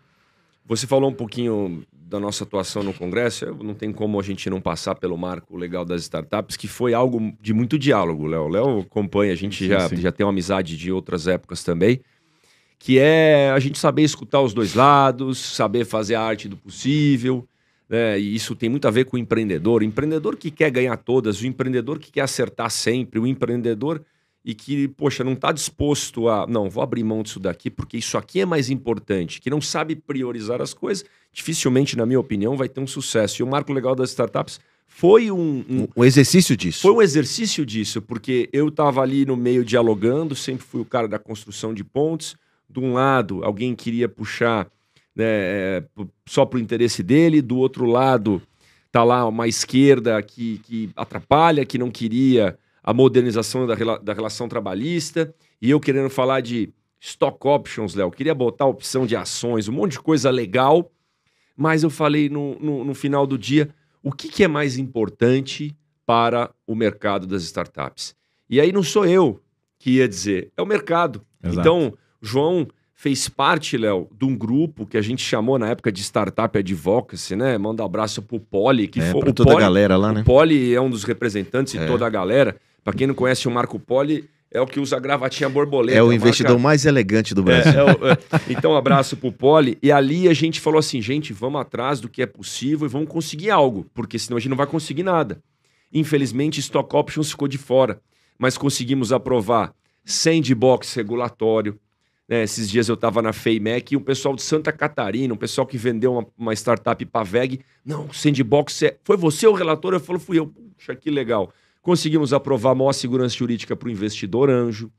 você falou um pouquinho da nossa atuação no Congresso, eu- não tem como a gente não passar pelo marco legal das startups, que foi algo de muito diálogo, Léo. Léo acompanha, a gente Sim, já, sim. já tem uma amizade de outras épocas também, que é a gente saber escutar os dois lados, saber fazer a arte do possível, né? E isso tem muito a ver com o empreendedor. O empreendedor que quer ganhar todas, o empreendedor que quer acertar sempre, o empreendedor e que, poxa, não está disposto a. Não, vou abrir mão disso daqui porque isso aqui é mais importante, que não sabe priorizar as coisas, dificilmente, na minha opinião, vai ter um sucesso. E o marco legal das startups foi um- um, Um, exercício disso. foi um exercício disso, porque eu estava ali no meio dialogando, sempre fui o cara da construção de pontes. De um lado, alguém queria puxar né, é, só para o interesse dele, do outro lado, tá lá uma esquerda que, que atrapalha, que não queria a modernização da, rela- da relação trabalhista, e eu querendo falar de stock options, Léo, queria botar opção de ações, um monte de coisa legal, mas eu falei no, no, no final do dia, o que, que é mais importante para o mercado das startups? E aí não sou eu que ia dizer, é o mercado. Exato. Então, João fez parte, Léo, de um grupo que a gente chamou na época de Startup Advocacy, né? Manda um abraço pro Poli, que é, foi o toda a galera lá, né? o Poli é um dos representantes e É. toda a galera. Para quem não conhece o Marco Poli, é o que usa a gravatinha borboleta. É o marca- investidor mais elegante do é, Brasil. é o- é. Então, um abraço pro Poli. E ali a gente falou assim, gente, vamos atrás do que é possível e vamos conseguir algo, porque senão a gente não vai conseguir nada. Infelizmente, Stock Options ficou de fora, mas conseguimos aprovar sandbox regulatório. né? esses dias eu estava na FEIMEC e um pessoal de Santa Catarina, um pessoal que vendeu uma, uma startup para VEG. Não, sandbox é... Foi você o relator? Eu falo, fui eu. Puxa, que legal. Conseguimos aprovar maior segurança jurídica para o investidor anjo.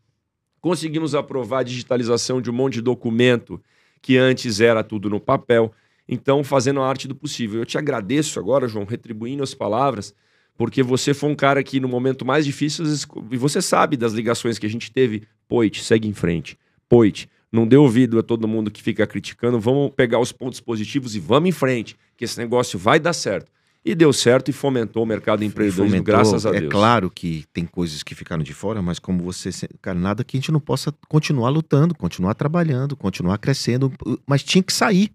Conseguimos aprovar a digitalização de um monte de documento que antes era tudo no papel. Então, fazendo a arte do possível. Eu te agradeço agora, João, retribuindo as palavras, porque você foi um cara que, no momento mais difícil, e você sabe das ligações que a gente teve. Poit, segue em frente. Poit, não dê ouvido a todo mundo que fica criticando. Vamos pegar os pontos positivos e vamos em frente, que esse negócio vai dar certo. E deu certo e fomentou o mercado empreendedorismo, graças a é Deus. claro que tem coisas que ficaram de fora, mas como você, cara, nada que a gente não possa continuar lutando, continuar trabalhando, continuar crescendo, mas tinha que sair.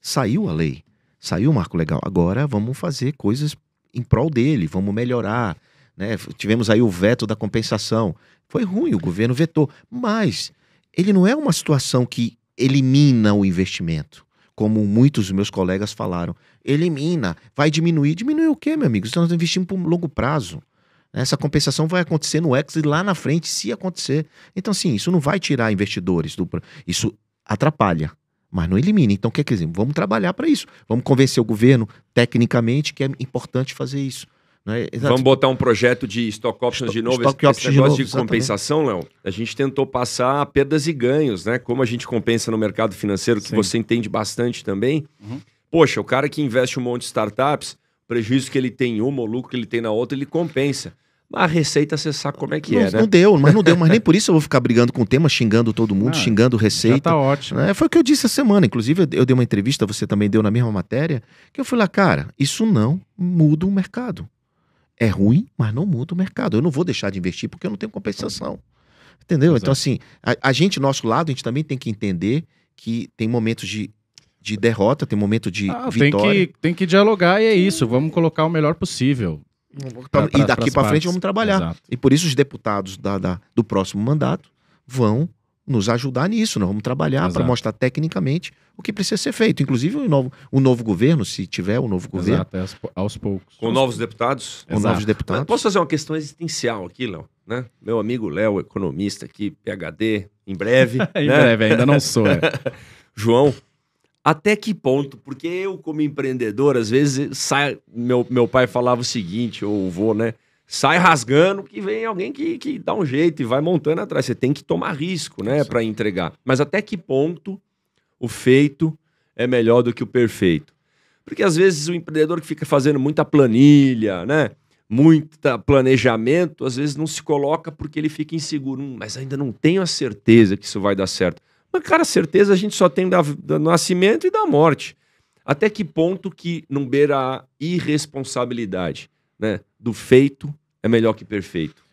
Saiu a lei, saiu o marco legal. Agora vamos fazer coisas em prol dele, vamos melhorar, né? Tivemos aí o veto da compensação. Foi ruim, o governo vetou, mas ele não é uma situação que elimina o investimento, como muitos dos meus colegas falaram. Elimina, vai diminuir. Diminuir o quê, meu amigo? Nós investimos por longo prazo. Essa compensação vai acontecer no X e lá na frente, se acontecer. Então, assim, isso não vai tirar investidores do. Isso atrapalha, mas não elimina. Então, quer dizer, vamos trabalhar para isso. Vamos convencer o governo, tecnicamente, que é importante fazer isso. É? Exato. Vamos botar um projeto de stock options de novo. Stock esse, esse de negócio novo, de, compensação, Léo, a gente tentou passar perdas e ganhos, né? Como a gente compensa no mercado financeiro, que Sim. você entende bastante também. Uhum. Poxa, o cara que investe um monte de startups, o prejuízo que ele tem em uma, o lucro que ele tem na outra, ele compensa. Mas a receita você sabe como é que não, é, né? não deu, mas não deu. Mas nem por isso eu vou ficar brigando com o tema, xingando todo mundo, Ah, xingando receita. tá ótimo. É, foi o que eu disse essa semana. Inclusive, eu- eu dei uma entrevista, você também deu na mesma matéria, que eu fui lá, cara, isso não muda o mercado. É ruim, mas não muda o mercado. Eu não vou deixar de investir porque eu não tenho compensação. Entendeu? Exato. Então, assim, a, a gente, nosso lado, a gente também tem que entender que tem momentos de, de derrota, tem momento de Ah, tem, vitória. que, tem que dialogar e é isso. Vamos colocar o melhor possível. pra- e pra- daqui pras para frente vamos trabalhar. Exato. E por isso os deputados da- da- do próximo mandato vão nos ajudar nisso. Nós vamos trabalhar para mostrar tecnicamente o que precisa ser feito. Inclusive o novo, o novo governo, se tiver o novo governo, Exato, é aos, aos poucos. Com novos deputados. com Exato. novos Mas deputados. posso fazer uma questão existencial aqui, Léo? Né? Meu amigo Léo, economista aqui, PHD, em breve. em né? breve, ainda não sou. É. João, até que ponto? Porque eu, como empreendedor, às vezes sai. Meu, meu pai falava o seguinte, ou o vô, né? Sai rasgando que vem alguém que, que dá um jeito e vai montando atrás. Você tem que tomar risco, né, para entregar. Mas até que ponto o feito é melhor do que o perfeito. Porque às vezes o empreendedor que fica fazendo muita planilha, né? Muita planejamento, às vezes não se coloca porque ele fica inseguro. Hum, mas ainda não tenho a certeza que isso vai dar certo. Mas, cara, certeza a gente só tem da, do nascimento e da morte. Até que ponto que não beira a irresponsabilidade, né? Do feito é melhor que perfeito.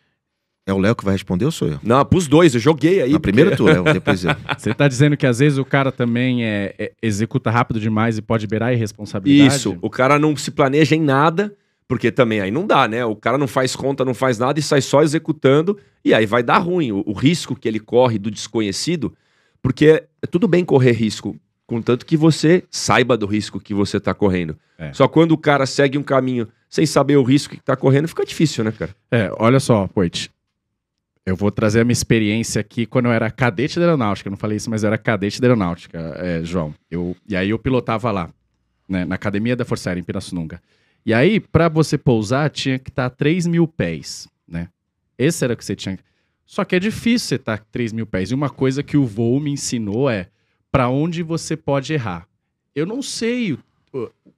É o Léo que vai responder ou sou eu? Não, pros dois, eu joguei aí. Na porque- primeiro tu, Léo, depois eu. Você tá dizendo que às vezes o cara também é, é- executa rápido demais e pode beirar a irresponsabilidade? Isso, o cara não se planeja em nada, porque também aí não dá, né? O cara não faz conta, não faz nada e sai só executando, e aí vai dar ruim. O, o risco que ele corre do desconhecido, porque é tudo bem correr risco, contanto que você saiba do risco que você tá correndo. É. Só quando o cara segue um caminho sem saber o risco que tá correndo, fica difícil, né, cara? É, olha só, Poit. Eu vou trazer a minha experiência aqui quando eu era cadete da aeronáutica. Eu não falei isso, mas eu era cadete da aeronáutica, é, João. Eu, e aí eu pilotava lá, né, na academia da Força Aérea, em Pirassununga. E aí, pra você pousar, tinha que estar a 3 mil pés, né? Esse era o que você tinha. Só que é difícil você estar a 3 mil pés. E uma coisa que o voo me ensinou é pra onde você pode errar. Eu não sei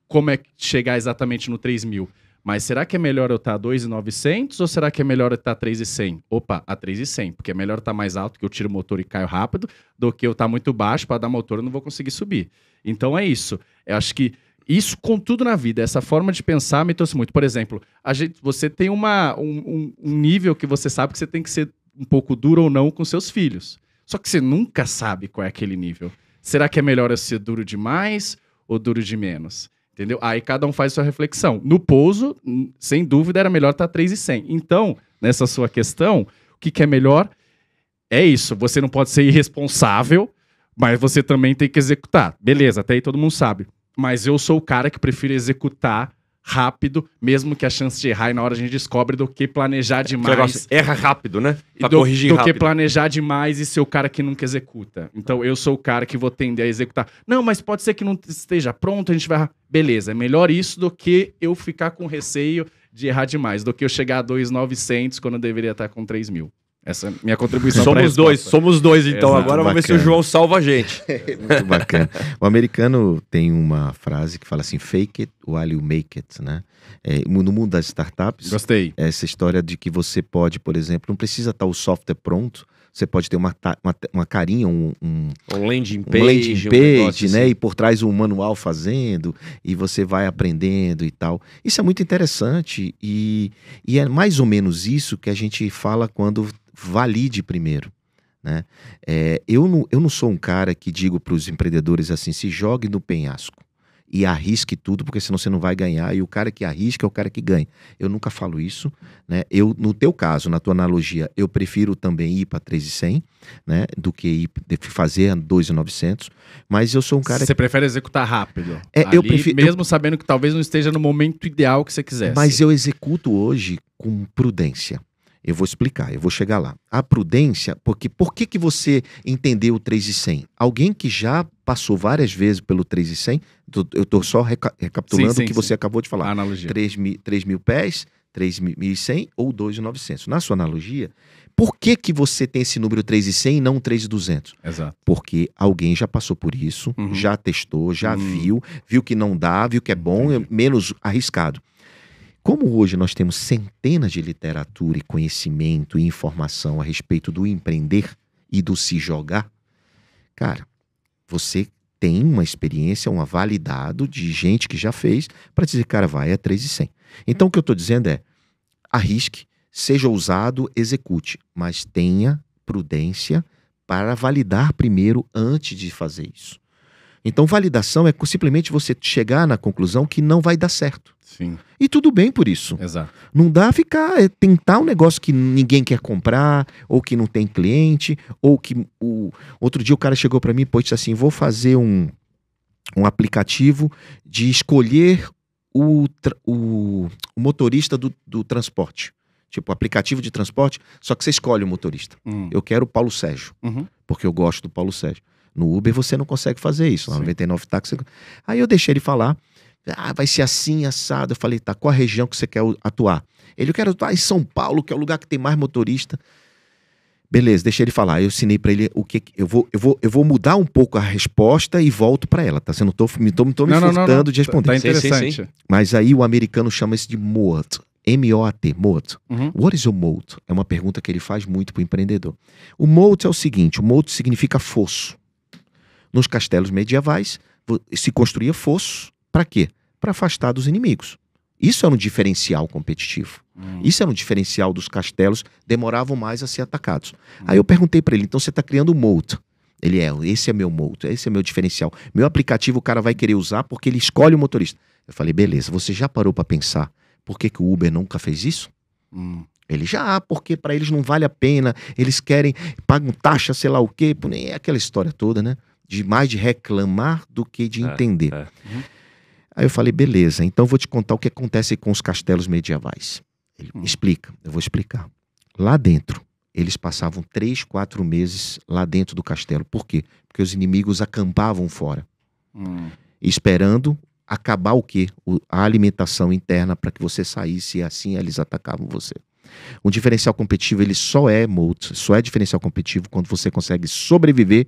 como é chegar exatamente no 3 mil. Mas será que é melhor eu estar a 2,900 ou será que é melhor eu estar a 3,100? Opa, a 3,100, porque é melhor estar mais alto, que eu tiro o motor e caio rápido, do que eu estar muito baixo, para dar motor eu não vou conseguir subir. Então é isso. Eu acho que isso, com tudo na vida, essa forma de pensar me trouxe muito. Por exemplo, a gente, você tem uma, um, um- um nível que você sabe que você tem que ser um pouco duro ou não com seus filhos. Só que você nunca sabe qual é aquele nível. Será que é melhor eu ser duro demais ou duro de menos? Entendeu? Aí cada um faz sua reflexão. No pouso, sem dúvida, era melhor estar 3,100. Então, nessa sua questão, o que, que é melhor? É isso. Você não pode ser irresponsável, mas você também tem que executar. Beleza, até aí todo mundo sabe. Mas eu sou o cara que prefiro executar rápido, mesmo que a chance de errar e na hora a gente descobre, do que planejar demais. erra rápido, né? Pra do, corrigir do que rápido. planejar demais e ser o cara que nunca executa. Então eu sou o cara que vou tender a executar. Não, mas pode ser que não esteja pronto, a gente vai. Beleza, é melhor isso do que eu ficar com receio de errar demais, do que eu chegar a 2,900 quando eu deveria estar com 3 mil. Essa é minha contribuição pra Somos dois, somos dois então. Exato, Agora vamos ver se o bacana. João salva a gente. Muito bacana. O americano tem uma frase que fala assim: fake it while you make it, né? É, no mundo das startups, Gostei. essa história de que você pode, por exemplo, não precisa estar o software pronto, você pode ter uma, uma, uma carinha, um, um, Um landing um page, landing um page, negócio né? assim. E por trás um manual fazendo, e você vai aprendendo e tal. Isso é muito interessante e, e é mais ou menos isso que a gente fala quando valide primeiro. Né? É, eu, não, eu não sou um cara que digo para os empreendedores assim: se jogue no penhasco e arrisque tudo, porque senão você não vai ganhar. E o cara que arrisca é o cara que ganha. Eu nunca falo isso. Né? Eu, no teu caso, na tua analogia, eu prefiro também ir para 3,100 né? do que ir fazer 2,900. Mas eu sou um cara Você prefere executar rápido. É, eu Ali, prefiro- Mesmo sabendo que talvez não esteja no momento ideal que você quisesse. Mas eu executo hoje com prudência. Eu vou explicar, eu vou chegar lá. A prudência, porque por que, que você entendeu o 3 e 100? Alguém que já passou várias vezes pelo 3 e 100, tô- eu estou só reca- recapitulando Sim, sim, o que sim. você acabou de A falar. analogia. 3 mil, 3 mil pés, 3.100 ou 2.900. Na sua analogia, por que, que você tem esse número 3 e 100 e não 3 e 200? Exato. Porque alguém já passou por isso, Uhum. já testou, já Hum. viu, viu que não dá, viu que é bom, é menos arriscado. Como hoje nós temos centenas de literatura e conhecimento e informação a respeito do empreender e do se jogar, cara, você tem uma experiência, um validado de gente que já fez para dizer, cara, vai, é 3 e 100. Então o que eu estou dizendo é, arrisque, seja ousado, execute, mas tenha prudência para validar primeiro antes de fazer isso. Então, validação é simplesmente você chegar na conclusão que não vai dar certo. Sim, E tudo bem por isso. exato. Não dá ficar, é, tentar um negócio que ninguém quer comprar, ou que não tem cliente, ou que o outro dia o cara chegou para mim e disse assim: "Vou fazer um um aplicativo de escolher o, o, o motorista do, do transporte. Tipo, aplicativo de transporte, só que você escolhe o motorista. Hum. Eu quero o Paulo Sérgio Uhum. porque eu gosto do Paulo Sérgio. No Uber você não consegue fazer isso. Na Sim. 99 táxi. Aí eu deixei ele falar. Ah, vai ser assim, assado. Eu falei, tá, qual a região que você quer atuar? Ele, eu quero atuar em São Paulo, que é o lugar que tem mais motorista. Beleza, deixa ele falar. Eu ensinei pra ele o que que- eu vou eu vou eu vou mudar um pouco a resposta e volto pra ela, tá? Você não tô me tô, tô me Não, não, não, furtando não. de responder. Tá Sim, sim, interessante. Mas aí o americano chama isso de MOAT. M-O-A-T, MOAT. Uhum. What is a moat? É uma pergunta que ele faz muito para o empreendedor. O moat é o seguinte: o moat significa fosso. Nos castelos medievais, se construía fosso para quê? Para afastar dos inimigos. Isso era um diferencial competitivo. Hum. Isso era um diferencial dos castelos, demoravam mais a ser atacados. Aí eu perguntei para ele: então você está criando um moat? Ele é, esse é meu moat, esse é meu diferencial. Meu aplicativo o cara vai querer usar porque ele escolhe o motorista. Eu falei: beleza, você já parou para pensar por que, que o Uber nunca fez isso? Hum. Ele já, porque para eles não vale a pena, eles querem, pagam taxa, sei lá o quê, é aquela história toda, né? De mais de reclamar do que de É, entender. é. Uhum. Aí eu falei, beleza, então eu vou te contar o que acontece com os castelos medievais. Ele Hum. explica, eu vou explicar. Lá dentro, eles passavam três, quatro meses lá dentro do castelo. Por quê? Porque os inimigos acampavam fora Hum. esperando acabar o quê? O- a alimentação interna para que você saísse e assim eles atacavam você. Um diferencial competitivo ele só é moat, só é diferencial competitivo quando você consegue sobreviver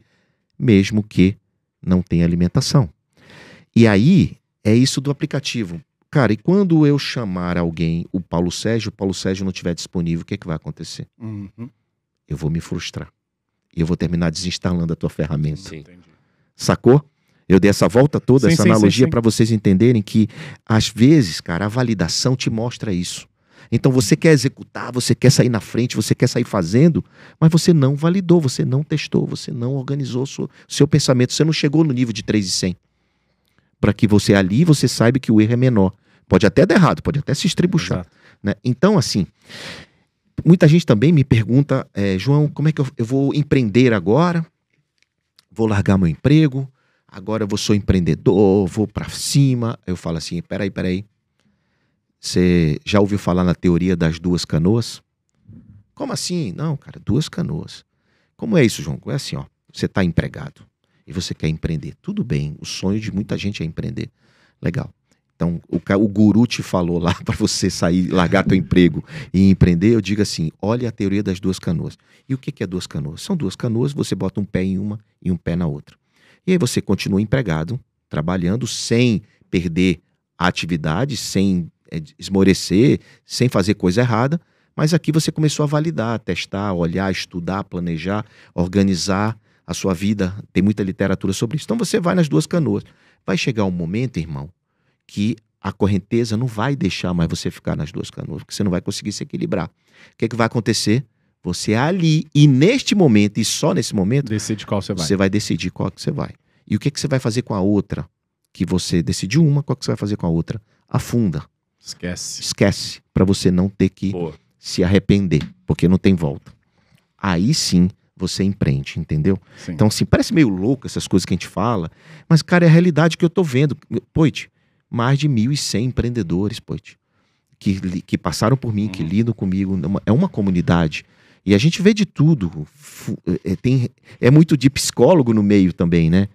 mesmo que não tenha alimentação. E aí é isso do aplicativo. Cara, e quando eu chamar alguém, o Paulo Sérgio, o Paulo Sérgio não estiver disponível, o que, é que vai acontecer? Uhum. Eu vou me frustrar. E eu vou terminar desinstalando a tua ferramenta. Sim. Entendi. Sacou? Eu dei essa volta toda, Sim, essa sim, analogia para vocês entenderem que, às vezes, cara, a validação te mostra isso. Então você quer executar, você quer sair na frente, você quer sair fazendo, mas você não validou, você não testou, você não organizou o seu, seu pensamento, você não chegou no nível de 3 e 100. Para que você ali você saiba que o erro é menor. Pode até dar errado, pode até se estribuchar. Exato. né? Então, assim, muita gente também me pergunta, é, João, como é que eu, eu vou empreender agora? Vou largar meu emprego, agora eu vou sou empreendedor, vou para cima. Eu falo assim, peraí, peraí. Você já ouviu falar na teoria das duas canoas? Como assim? Não, cara, duas canoas. Como é isso, João? É assim, ó. Você está empregado e você quer empreender. Tudo bem, o sonho de muita gente é empreender. Legal. Então, o, o guru te falou lá para você sair, largar teu emprego e empreender. Eu digo assim: olha a teoria das duas canoas. E o que, que é duas canoas? São duas canoas, você bota um pé em uma e um pé na outra. E aí você continua empregado, trabalhando, sem perder a atividade, sem esmorecer, sem fazer coisa errada. Mas aqui você começou a validar, testar, olhar, estudar, planejar, organizar a sua vida. Tem muita literatura sobre isso. Então você vai nas duas canoas. Vai chegar um momento, irmão, que a correnteza não vai deixar mais você ficar nas duas canoas, porque você não vai conseguir se equilibrar. O que, é que vai acontecer? Você ali, e neste momento, e só nesse momento, Decide qual você vai. você vai decidir qual que você vai. E o que, que você vai fazer com a outra? Que você decidiu uma, qual que você vai fazer com a outra? Afunda. Esquece. Esquece, para você não ter que Boa. se arrepender, porque não tem volta. Aí sim você empreende, entendeu? Sim. Então, assim, parece meio louco essas coisas que a gente fala, mas, cara, é a realidade que eu tô vendo. Poit, mais de 1.100 empreendedores, Poit, que, que passaram por mim, que Uhum. lidam comigo. Numa- É uma comunidade. E a gente vê de tudo. Fu- É, tem, é muito de psicólogo no meio também, né?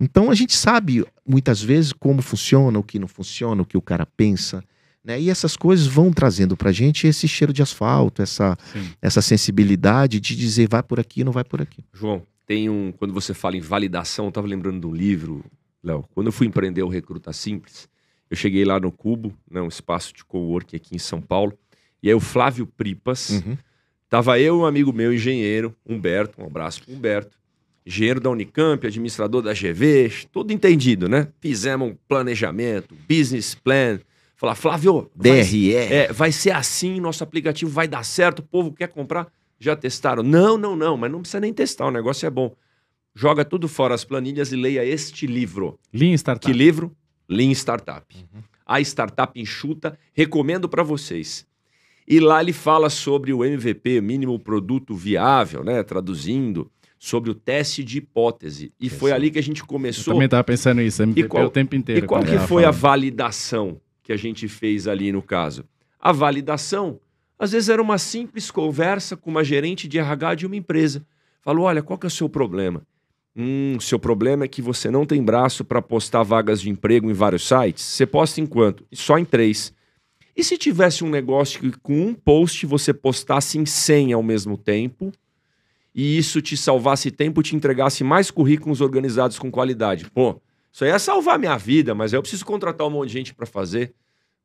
Então a gente sabe muitas vezes como funciona, o que não funciona, o que o cara pensa. Né? E essas coisas vão trazendo pra gente esse cheiro de asfalto, essa, Sim. essa sensibilidade de dizer vai por aqui, não vai por aqui. João, tem um. Quando você fala em validação, eu tava lembrando de um livro, Léo. Quando eu fui empreender o Recruta Simples, eu cheguei lá no Cubo, né, um espaço de coworking aqui em São Paulo. E aí o Flávio Pripas, Uhum. tava eu e um amigo meu, engenheiro, Humberto, um abraço pro Humberto. Engenheiro da Unicamp, administrador da GV, tudo entendido, né? Fizemos um planejamento, business plan. Falar, Flávio, vai DRE. é, vai ser assim, nosso aplicativo vai dar certo, o povo quer comprar. Já testaram? Não, não, não, mas não precisa nem testar, o negócio é bom. Joga tudo fora as planilhas e leia este livro. Lean Startup. Que livro? Lean Startup. A startup enxuta, recomendo para vocês. E lá ele fala sobre o MVP, mínimo produto viável, né? Traduzindo, sobre o teste de hipótese. E foi ali que a gente Eu começou. também tava pensando nisso. MVP qual- o tempo inteiro. E qual quando que foi a validação que a gente fez ali no caso? A validação, às vezes era uma simples conversa com uma gerente de RH de uma empresa. Falou, olha, qual que é o seu problema? Hum, seu problema é que você não tem braço para postar vagas de emprego em vários sites. Você posta em quanto? Só em três. E se tivesse um negócio que com um post você postasse em 100 ao mesmo tempo e isso te salvasse tempo, te entregasse mais currículos organizados com qualidade. Pô, isso aí ia salvar minha vida, mas eu preciso contratar um monte de gente para fazer.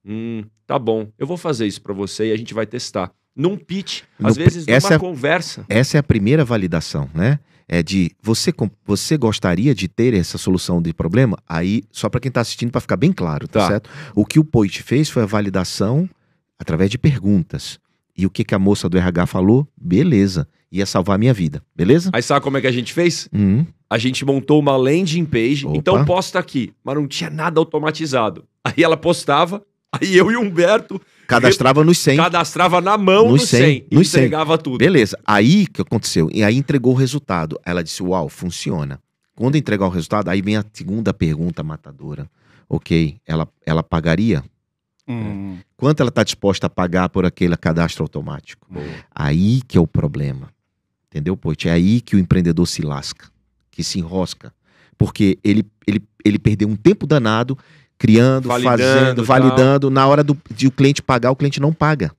Hum, tá bom, eu vou fazer isso para você e a gente vai testar. Num pitch, às No- vezes numa é- conversa. Essa é a primeira validação, né? É de você, você gostaria de ter essa solução de problema? Aí, só para quem está assistindo, para ficar bem claro, tá, Tá. certo? O que o Poit fez foi a validação através de perguntas. E o que, que a moça do RH falou? Beleza, ia salvar a minha vida, beleza? Aí sabe como é que a gente fez? Hum, A gente montou uma landing page, Opa. então posta aqui, mas não tinha nada automatizado. Aí ela postava, aí eu e o Humberto cadastrava nos 100. cadastrava na mão no Nos 100, 100, e nos 100. entregava tudo. Beleza, aí que aconteceu? E aí entregou o resultado. Ela disse: Uau, funciona. Quando entregar o resultado, aí vem a segunda pergunta matadora. Ok, ela, ela pagaria? Hum, Quanto ela está disposta a pagar por aquele cadastro automático? Aí que é o problema. Entendeu, Poit? É aí que o empreendedor se lasca, que se enrosca. Porque ele, ele, ele perdeu um tempo danado criando, Validando, fazendo, tal. validando. Na hora do, de o cliente pagar, o cliente não paga.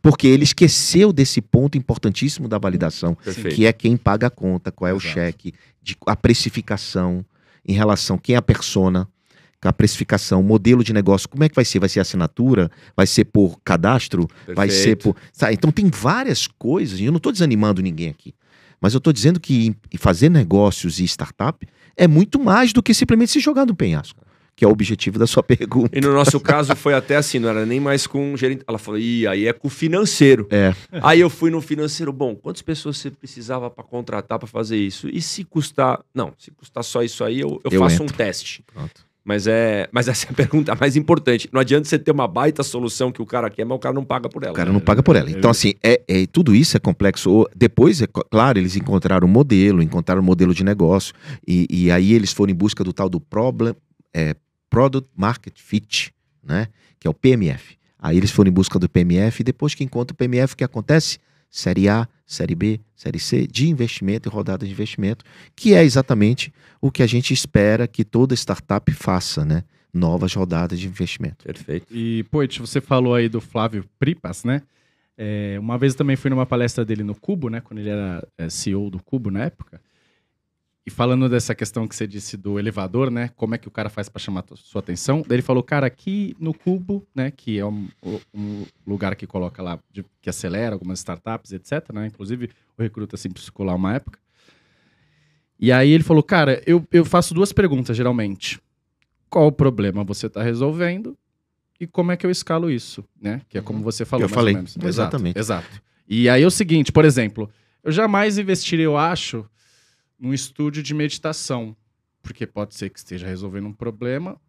Porque ele esqueceu desse ponto importantíssimo da validação, Perfeito. que é quem paga a conta, qual é o Exato. cheque, de, a precificação em relação quem é a persona, a precificação, o modelo de negócio, como é que vai ser? Vai ser assinatura? Vai ser por cadastro? Vai ser Perfeito. por. Sabe? Então tem várias coisas, e eu não estou desanimando ninguém aqui. Mas eu estou dizendo que fazer negócios e startup é muito mais do que simplesmente se jogar no penhasco, que é o objetivo da sua pergunta. E no nosso caso foi até assim, não era nem mais com gerente. Ela falou, ih, aí é com o financeiro. É. Aí eu fui no financeiro, bom, quantas pessoas você precisava para contratar para fazer isso? E se custar. Não, se custar só isso aí, eu, eu, Eu faço um entro. teste. Pronto. Mas é. Mas essa é a pergunta mais importante. Não adianta você ter uma baita solução que o cara quer, mas o cara não paga por ela. O cara não paga por ela. Então, assim, é, é- tudo isso é complexo. Depois, é claro, eles encontraram um modelo, encontraram um modelo de negócio, e, e aí eles foram em busca do tal do problem, é, Product Market Fit, né? Que é o PMF. Aí eles foram em busca do PMF, e depois que encontra o PMF, o que acontece? Série A, Série B, Série C, de investimento e rodada de investimento, que é exatamente o que a gente espera que toda startup faça, né? Novas rodadas de investimento. Perfeito. E, Poit, você falou aí do Flávio Pripas, né? É, uma vez eu também fui numa palestra dele no Cubo, né? Quando ele era é, CEO do Cubo na época. E falando dessa questão que você disse do elevador, né? Como é que o cara faz para chamar a sua atenção? Daí ele falou, cara, aqui no Cubo, né? Que é um, um lugar que coloca lá, de- que acelera algumas startups, etc, né? Inclusive, o Recruta sempre ficou lá uma época. E aí ele falou, cara, eu, eu faço duas perguntas, geralmente. Qual o problema você está resolvendo? E como é que eu escalo isso, né? Que é como você falou, Eu falei, menos. Exato, exatamente. Exato. E aí é o seguinte, por exemplo, eu jamais investiria, eu acho, num estúdio de meditação. Porque pode ser que esteja resolvendo um problema,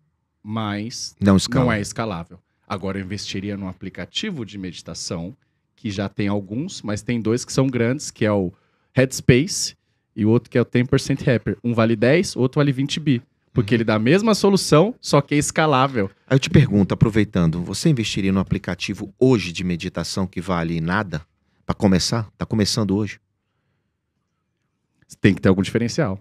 mas Não escala. não é escalável. Agora eu investiria num aplicativo de meditação, que já tem alguns, mas tem dois que são grandes, que é o Headspace e o outro que é o 10% Rapper. Um vale 10, o outro vale 20 bi. Porque ele dá a mesma solução, só que é escalável. Aí eu te pergunto, aproveitando, você investiria no aplicativo hoje de meditação que vale nada? Pra começar? Tá começando hoje? Tem que ter algum diferencial.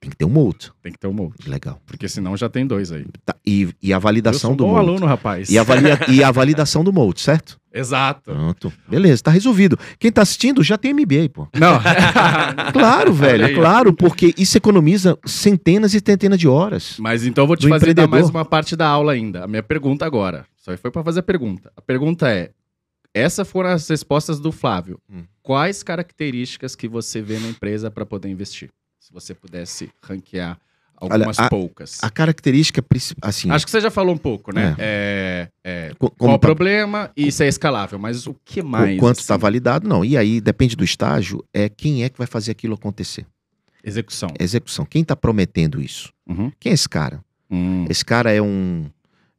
Tem que ter um outro. Tem que ter um outro. Legal. Porque senão já tem dois aí. Tá, E, e a Eu validação sou um do bom aluno, rapaz. E a, valia- e a validação do Mold, certo? Exato. Pronto. Beleza, tá resolvido. Quem tá assistindo já tem MBA, pô. Não. Claro, velho, é claro, porque isso economiza centenas e centenas de horas. Mas então eu vou te fazer mais uma parte da aula ainda. A minha pergunta agora. Só foi pra fazer a pergunta. A pergunta é: essas foram as respostas do Flávio. Hum. Quais características que você vê na empresa para poder investir? Se você pudesse ranquear algumas Olha, a- poucas. A característica, princi- assim, Acho que você já falou um pouco, né? É, é, co- qual como o tá- problema e se é escalável, mas o que mais? o quanto está assim? validado, não. E aí, depende do estágio, é quem é que vai fazer aquilo acontecer. Execução. Execução. Quem está prometendo isso? Uhum. Quem é esse cara? Hum, Esse cara é um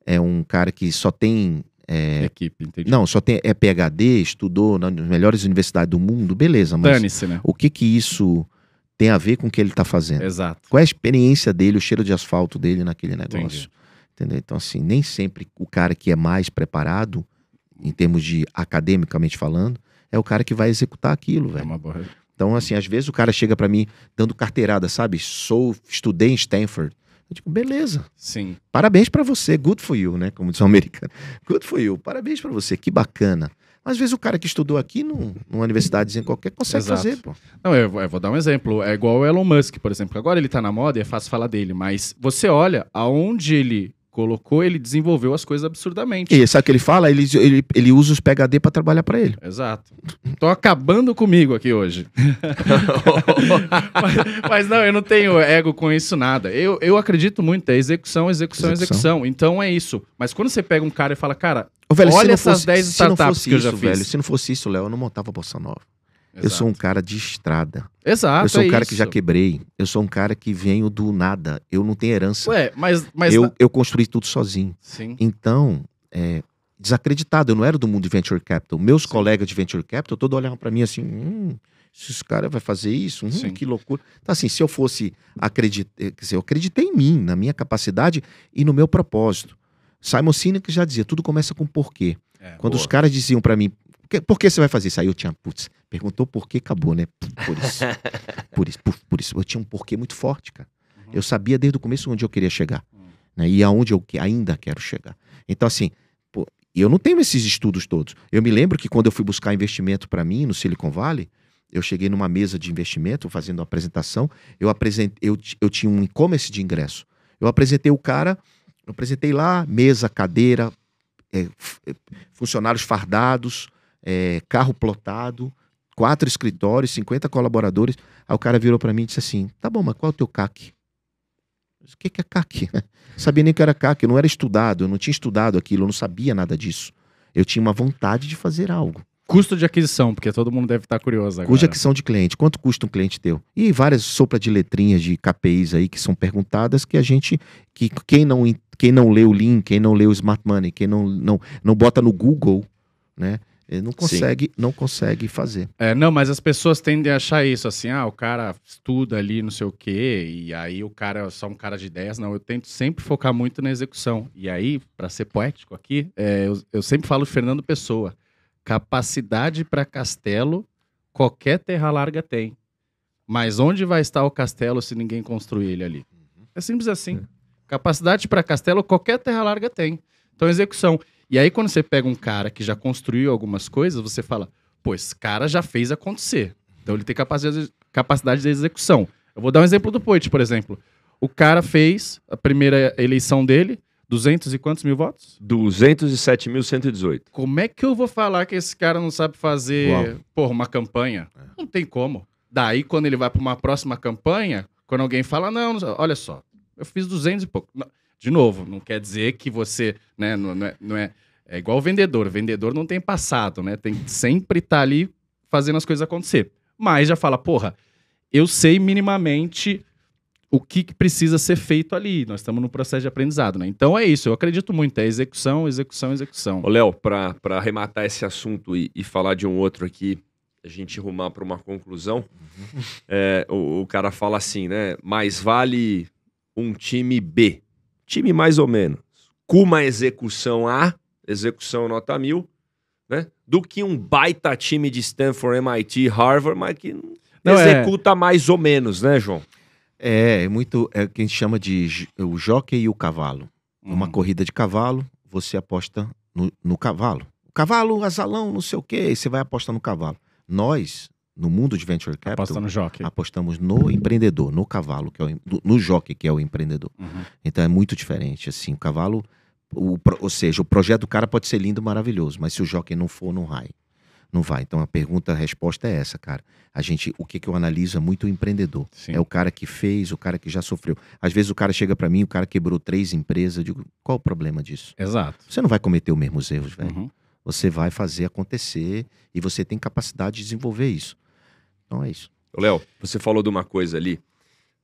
é um cara que só tem é, Equipe, entendi. não, só tem é PhD, estudou nas melhores universidades do mundo, beleza, mas né? o que que isso tem a ver com o que ele está fazendo? Exato. Qual é a experiência dele, o cheiro de asfalto dele naquele negócio? Entendi. Entendeu? Então assim, nem sempre o cara que é mais preparado em termos de academicamente falando, é o cara que vai executar aquilo, É velho. uma boa. Então, assim, às vezes o cara chega pra mim dando carteirada, sabe? Sou, estudei em Stanford. Eu digo, beleza. Sim. Parabéns pra você, good for you, né? Como diz o americano. Good for you, parabéns pra você, que bacana. Mas às vezes o cara que estudou aqui num, numa universidadezinha qualquer consegue Exato. fazer, pô. Não, eu, vou- eu vou dar um exemplo. É igual o Elon Musk, por exemplo. Agora ele tá na moda e é fácil falar dele, mas você olha aonde ele colocou, ele desenvolveu as coisas absurdamente. E sabe o que ele fala? Ele, ele, ele usa os PHD pra trabalhar pra ele. Exato. Tô acabando comigo aqui hoje. mas, mas não, eu não tenho ego com isso nada. Eu, eu acredito muito, é execução, execução, Execução. execução. Então é isso. Mas quando você pega um cara e fala, cara, Ô, velho, Olha essas fosse- 10 se não startups que eu já isso, fiz. velho, se não fosse isso, Léo, eu não montava Bossa Nova. Eu Exato. sou um cara de estrada. Exato, eu sou um é cara que já isso. quebrei. Eu sou um cara que venho do nada. Eu não tenho herança. Ué, mas. mas eu, eu construí tudo sozinho. Sim. Então, é, desacreditado. Eu não era do mundo de venture capital. Meus colegas de venture capital, todos olhavam pra mim assim: hum, esses caras vai fazer isso? Hum, Sim. que loucura. Então, assim, se eu fosse acreditar, quer dizer, eu acreditei em mim, na minha capacidade e no meu propósito. Simon Sinek já dizia: tudo começa com porquê. É, Quando boa. os caras diziam pra mim, por que, por que você vai fazer isso? Aí eu tinha, putz, perguntou por que, acabou, né? Por isso. por isso, por, por isso. Eu tinha um porquê muito forte, cara. Uhum. Eu sabia desde o começo onde eu queria chegar. Uhum. Né? E aonde eu que- ainda quero chegar. Então, assim, pô, eu não tenho esses estudos todos. Eu me lembro que quando eu fui buscar investimento pra mim no Silicon Valley, eu cheguei numa mesa de investimento, fazendo uma apresentação, eu, apresentei, eu, eu tinha um e-commerce de ingresso. Eu apresentei o cara, eu apresentei lá, mesa, cadeira, é, é, funcionários fardados, é, carro plotado, quatro escritórios, 50 colaboradores. Aí o cara virou pra mim e disse assim: tá bom, mas qual é o teu CAC? Disse, O que, que é CAC? Não sabia nem o que era CAC, eu não era estudado, eu não tinha estudado aquilo, eu não sabia nada disso. Eu tinha uma vontade de fazer algo. Custo de aquisição, porque todo mundo deve estar curioso agora. Cuja aquisição de cliente, quanto custa um cliente teu? E várias sopra de letrinhas de KPIs aí que são perguntadas que a gente, que quem não, quem não lê o Lean, quem não lê o Smart Money, quem não, não, não bota no Google, né? Ele Não consegue, não consegue fazer. É, não, mas as pessoas tendem a achar isso, assim, ah, o cara estuda ali, não sei o quê, e aí o cara é só um cara de ideias. Não, eu tento sempre focar muito na execução. E aí, pra ser poético aqui, é, eu, eu sempre falo Fernando Pessoa. Capacidade para castelo, qualquer terra larga tem. Mas onde vai estar o castelo se ninguém construir ele ali? É simples assim. Capacidade para castelo, qualquer terra larga tem. Então, execução. E aí, quando você pega um cara que já construiu algumas coisas, você fala, pô, esse cara já fez acontecer. Então ele tem capacidade, capacidade de execução. Eu vou dar um exemplo do Poit, por exemplo. O cara fez a primeira eleição dele, 200 e quantos mil votos? 207.118. Como é que eu vou falar que esse cara não sabe fazer, Uau. porra, uma campanha? Não tem como. Daí, quando ele vai para uma próxima campanha, quando alguém fala, não, não- olha só, eu fiz 200 e pouco. Não, de novo, não quer dizer que você, né, não, não é, não é, é igual o vendedor. O vendedor não tem passado, né? Tem que sempre estar ali fazendo as coisas acontecer. Mas já fala, porra, eu sei minimamente o que, que precisa ser feito ali. Nós estamos no processo de aprendizado, né? Então é isso, eu acredito muito, é execução, execução, execução. Ô, Léo, pra, pra arrematar esse assunto e, e falar de um outro aqui, a gente rumar pra uma conclusão, é, o, o cara fala assim, né? Mais vale um time B, time mais ou menos, com uma execução A, execução nota mil, né? Do que um baita time de Stanford, MIT, Harvard, mas que Não, é- executa mais ou menos, né, João? É, é muito. É o que a gente chama de o jockey e o cavalo. Uma Uhum. corrida de cavalo, você aposta no, no cavalo. O cavalo, asalão, não sei o quê, e você vai apostar no cavalo. Nós, no mundo de venture capital, Aposta no jockey. apostamos no empreendedor, no cavalo, que é o, no, jockey, que é o empreendedor. Uhum. Então é muito diferente, assim, o cavalo, o, ou seja, o projeto do cara pode ser lindo, maravilhoso, mas se o jockey não for, não vai. Não vai. Então a pergunta, a resposta é essa, cara. A gente, o que, que eu analiso é muito o empreendedor. Sim. É o cara que fez, o cara que já sofreu. Às vezes o cara chega pra mim, o cara quebrou três empresas, eu digo, qual o problema disso? Exato. Você não vai cometer os mesmos erros, velho. Uhum. Você vai fazer acontecer e você tem capacidade de desenvolver isso. Então é isso. Léo, você falou de uma coisa ali,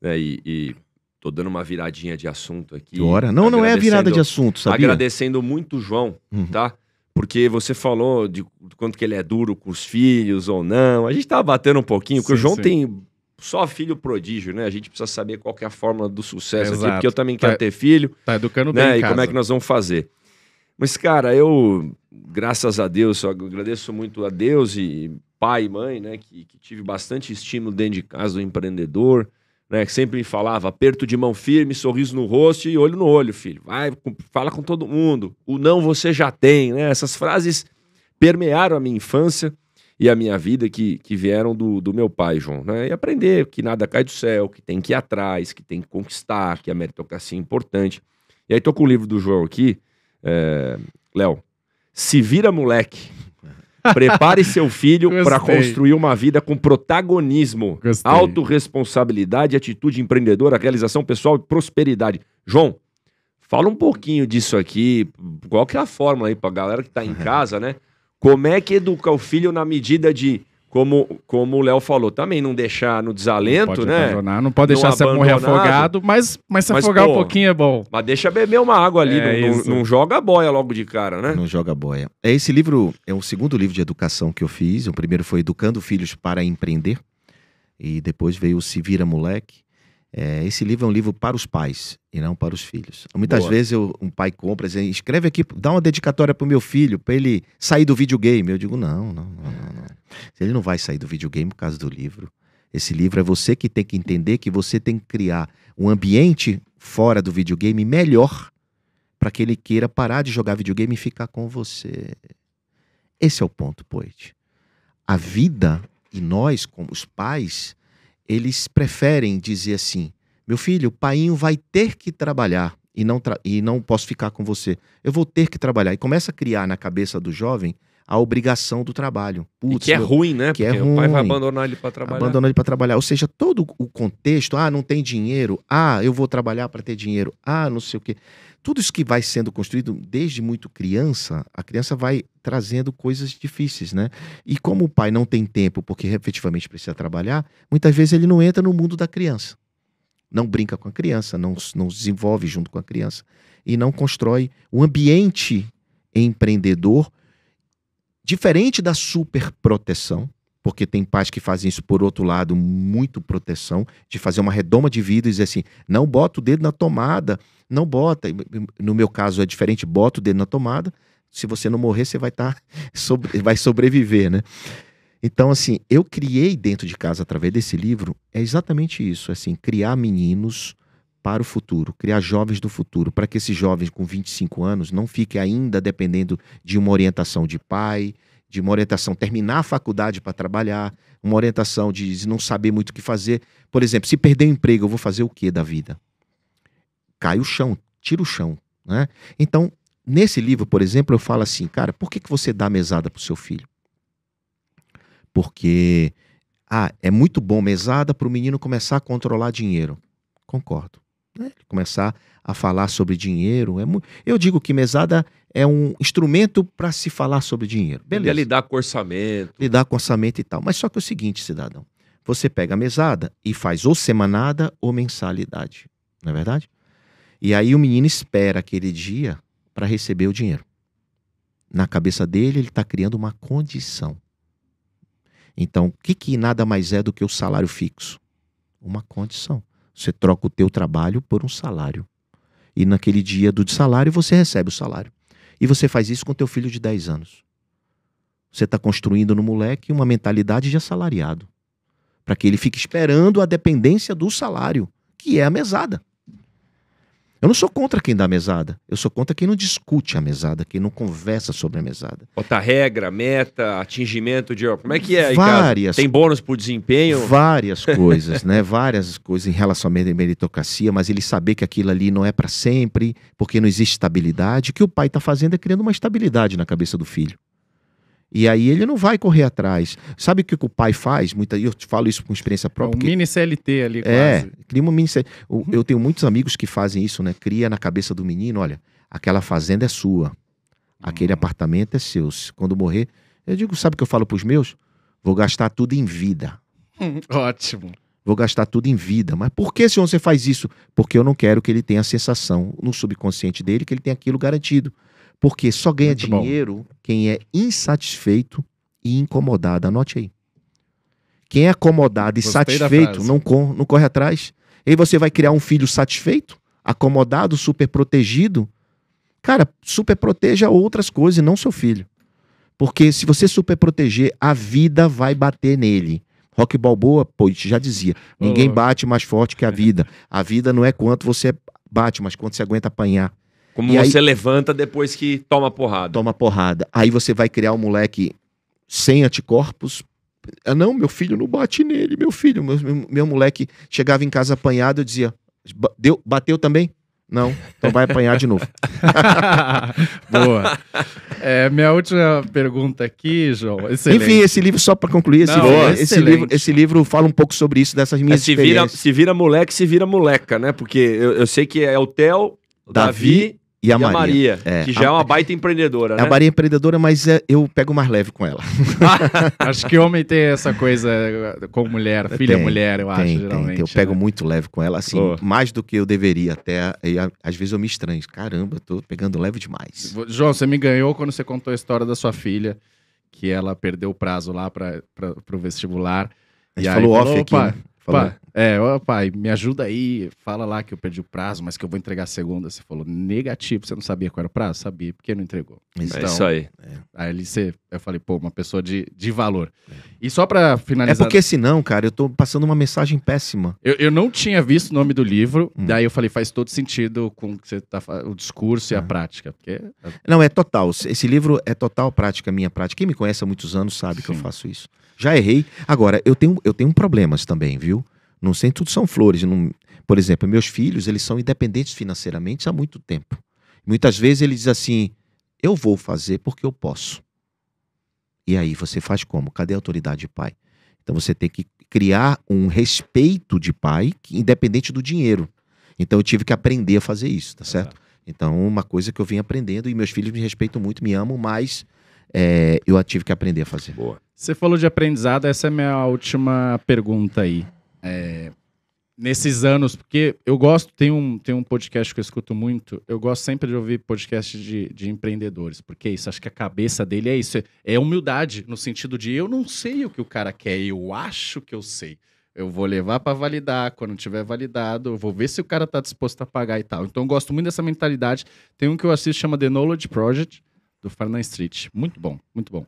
né? E, e tô dando uma viradinha de assunto aqui. Que hora? Não, não é virada de assunto, sabia? Agradecendo muito o João, Uhum. tá? Porque você falou de quanto que ele é duro com os filhos ou não. A gente tava batendo um pouquinho, porque o Sim, João sim. tem só filho prodígio, né? A gente precisa saber qual é a fórmula do sucesso aqui, Exato. porque eu também quero Tá- ter filho, Tá educando bem né? em E casa. como é que nós vamos fazer? Mas, cara, eu, graças a Deus, eu agradeço muito a Deus e pai e mãe, né? Que, que tive bastante estímulo dentro de casa do empreendedor, né? Que sempre me falava, aperto de mão firme, sorriso no rosto e olho no olho, filho. Vai, fala com todo mundo. O não você já tem, né? Essas frases permearam a minha infância e a minha vida que, que vieram do, do meu pai, João. Né? E aprender que nada cai do céu, que tem que ir atrás, que tem que conquistar, que a meritocracia é importante. E aí tô com o livro do João aqui. É... Léo, se vira moleque. Prepare seu filho para construir uma vida com protagonismo, Gostei. autorresponsabilidade, atitude empreendedora, realização pessoal e prosperidade. João, fala um pouquinho disso aqui. Qual que é a fórmula aí pra galera que tá em casa, né? Como é que educa o filho na medida de, como, como o Léo falou, também não deixar no desalento, pode né? abandonar, não pode Não deixar você morrer afogado, mas, mas se Mas, afogar pô, um pouquinho é bom. Mas deixa beber uma água ali, É não, não- não joga boia logo de cara, né? Não joga boia. É esse livro é o segundo livro de educação que eu fiz. O primeiro foi Educando Filhos para Empreender e depois veio o Se Vira Moleque. É, esse livro é um livro para os pais e não para os filhos. Muitas Boa. vezes eu- um pai compra, diz, escreve aqui, dá uma dedicatória pro meu filho para ele sair do videogame. Eu digo não, não, não, não, não. Ele não vai sair do videogame por causa do livro. Esse livro é você que tem que entender que você tem que criar um ambiente fora do videogame melhor para que ele queira parar de jogar videogame e ficar com você. Esse é o ponto, Poet. A vida e nós, como os pais, eles preferem dizer assim: meu filho, o painho vai ter que trabalhar e não, tra- e não posso ficar com você. Eu vou ter que trabalhar. E começa a criar na cabeça do jovem a obrigação do trabalho. Putz, que é meu- ruim, né? que é Porque o pai vai ruim. abandonar ele pra trabalhar. Abandona ele para trabalhar. Ou seja, todo o contexto, ah, não tem dinheiro, ah, eu vou trabalhar para ter dinheiro, ah, não sei o quê. Tudo isso que vai sendo construído desde muito criança, a criança vai trazendo coisas difíceis, né? E como o pai não tem tempo porque efetivamente precisa trabalhar, muitas vezes ele não entra no mundo da criança. Não brinca com a criança, não, não se desenvolve junto com a criança e não constrói o ambiente empreendedor diferente da superproteção, porque tem pais que fazem isso por outro lado, muito proteção, de fazer uma redoma de vidro e dizer assim: não bota o dedo na tomada, não bota. No meu caso é diferente, bota o dedo na tomada. Se você não morrer, você vai estar vai sobreviver, né? Então, assim, eu criei dentro de casa através desse livro é exatamente isso, assim, criar meninos para o futuro, criar jovens do futuro, para que esses jovens com 25 anos não fiquem ainda dependendo de uma orientação de pai, de uma orientação terminar a faculdade para trabalhar, uma orientação de não saber muito o que fazer. Por exemplo, se perder o emprego, eu vou fazer o que da vida? Cai o chão, tira o chão, né? Então, nesse livro, por exemplo, eu falo assim, cara, por que, que você dá mesada pro seu filho? Porque ah, é muito bom mesada para o menino começar a controlar dinheiro. Concordo. Né? Começar a falar sobre dinheiro. É mu... Eu digo que mesada é um instrumento para se falar sobre dinheiro. Beleza. Beleza. lidar com orçamento. Lidar com orçamento e tal. Mas só que é o seguinte, cidadão. Você pega a mesada e faz ou semanada ou mensalidade. Não é verdade? E aí o menino espera aquele dia para receber o dinheiro. Na cabeça dele, ele está criando uma condição. Então, o que, que nada mais é do que o salário fixo? Uma condição. Você troca o teu trabalho por um salário. E naquele dia do salário, você recebe o salário. E você faz isso com teu filho de 10 anos. Você está construindo no moleque uma mentalidade de assalariado. Para que ele fique esperando a dependência do salário, que é a mesada. Eu não sou contra quem dá mesada. Eu sou contra quem não discute a mesada, quem não conversa sobre a mesada. Bota regra, meta, atingimento de. Como é que é Várias. Tem bônus por desempenho? Várias coisas, né? Várias coisas em relação à mer- meritocracia, mas ele saber que aquilo ali não é para sempre, porque não existe estabilidade. O que o pai está fazendo é criando uma estabilidade na cabeça do filho. E aí ele não vai correr atrás. Sabe o que o pai faz? Muita, eu te falo isso com experiência É um própria. mini CLT ali, É, quase. cria uma mini. o- Eu tenho muitos amigos que fazem isso, né? Cria na cabeça do menino, olha, aquela fazenda é sua, aquele Hum. apartamento é seu. Se- Quando morrer, eu digo, sabe o que eu falo pros meus? Vou gastar tudo em vida. Ótimo. Vou gastar tudo em vida. Mas por que, senhor, você faz isso? Porque eu não quero que ele tenha a sensação no subconsciente dele que ele tem aquilo garantido. Porque só ganha Muito bom. dinheiro quem é insatisfeito e incomodado. Anote aí. Quem é acomodado e Gostei satisfeito não, cor- não corre atrás. E aí você vai criar um filho satisfeito, acomodado, super protegido. Cara, super proteja outras coisas e não seu filho. Porque se você super proteger, a vida vai bater nele. Rock Balboa, pô, já dizia, ninguém bate mais forte que a vida. A vida não é quanto você bate, mas quanto você aguenta apanhar. Como E aí- você levanta depois que toma porrada. toma porrada. Aí você vai criar um moleque sem anticorpos. Ah, não, meu filho não bate nele, meu filho. Meu, meu, meu moleque chegava em casa apanhado, eu dizia: "Ba- deu, bateu também? Não, então vai apanhar de novo. Boa. É, minha última pergunta aqui, João. Excelente. Enfim, esse livro, só para concluir, esse, Não, livro, é esse, livro, esse livro fala um pouco sobre isso, dessas É, minhas se, vira, experiências. se vira moleque, se vira moleca, né? Porque eu, eu sei que é o Theo, Davi Davi, E a e a Maria. Maria, É. que já é uma baita empreendedora, né? A Maria é empreendedora, mas é, eu pego mais leve com ela. Acho que homem tem essa coisa com mulher, filha Tem, mulher, eu acho, Tem, tem, geralmente. tem. Eu pego né? muito leve com ela, assim, Boa. mais do que eu deveria até. E, a- às vezes eu me estranho. Caramba, eu tô pegando leve demais. João, você me ganhou quando você contou a história da sua filha, que ela perdeu o prazo lá para o vestibular. A gente E aí falou falou, off aqui. "Opa, né? Falou. Pá, é, ó, pai, me ajuda aí, fala lá que eu perdi o prazo, mas que eu vou entregar segunda. Você falou, negativo, você não sabia qual era o prazo? Sabia, porque não entregou. É Então, isso aí. Aí ali você, eu falei, pô, uma pessoa de, de valor. E só pra É finalizar, porque senão, cara, eu tô passando uma mensagem péssima. eu, eu não tinha visto o nome do livro, Hum. daí eu falei, faz todo sentido com o que você tá o discurso e a Ah. prática, porque Não, é total. Esse livro é total prática, minha prática. Quem me conhece há muitos anos sabe que eu Sim. faço isso. Já errei. Agora, eu tenho, eu tenho problemas também, viu? Não sei, tudo são flores. Não- Por exemplo, meus filhos, eles são independentes financeiramente há muito tempo. Muitas vezes eles dizem assim, eu vou fazer porque eu posso. E aí, você faz como? Cadê a autoridade de pai? Então você tem que criar um respeito de pai, independente do dinheiro. Então eu tive que aprender a fazer isso, tá certo? Então, uma coisa que eu vim aprendendo, e meus filhos me respeitam muito, me amam, mas é, eu tive que aprender a fazer. Boa. Você falou de aprendizado, essa é a minha última pergunta aí. É, nesses anos, porque eu gosto, tem um, tem um podcast que eu escuto muito, eu gosto sempre de ouvir podcast de, de empreendedores, porque é isso, acho que a cabeça dele é isso, é, é humildade, no sentido de eu não sei o que o cara quer, eu acho que eu sei. Eu vou levar para validar, quando tiver validado, eu vou ver se o cara tá disposto a pagar e tal. Então eu gosto muito dessa mentalidade. Tem um que eu assisto chama The Knowledge Project, do Farnan Street. Muito bom, muito bom.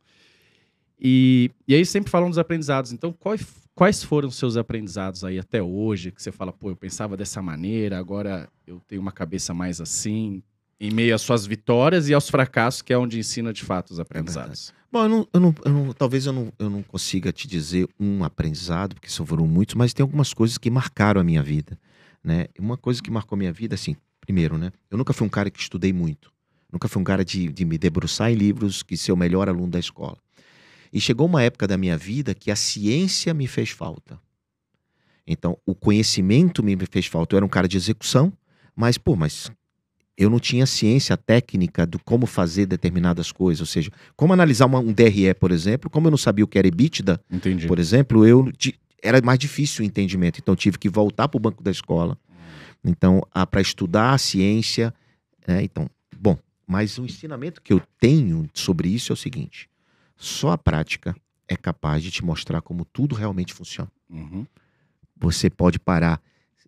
E, e aí sempre falam dos aprendizados. Então, quais, quais foram os seus aprendizados aí até hoje? Que você fala, pô, eu pensava dessa maneira, agora eu tenho uma cabeça mais assim, em meio às suas vitórias e aos fracassos, que é onde ensina de fato os aprendizados. Bom, eu não, eu não- eu não- talvez eu não, eu não consiga te dizer um aprendizado, porque são foram muitos, mas tem algumas coisas que marcaram a minha vida. Né? Uma coisa que marcou a minha vida, assim, primeiro, né? Eu nunca fui um cara que estudei muito. Nunca fui um cara de, de me debruçar em livros, que ser o melhor aluno da escola. E chegou uma época da minha vida que a ciência me fez falta. Então, o conhecimento me fez falta. Eu era um cara de execução, mas, pô, mas eu não tinha ciência técnica do como fazer determinadas coisas. Ou seja, como analisar uma- um DRE, por exemplo, como eu não sabia o que era EBITDA, Entendi. por exemplo, eu era mais difícil o entendimento. Então, tive que voltar para o banco da escola. Então, para estudar a ciência. né? Então, bom, mas o ensinamento que eu tenho sobre isso é o seguinte: só a prática é capaz de te mostrar como tudo realmente funciona. Uhum. Você pode parar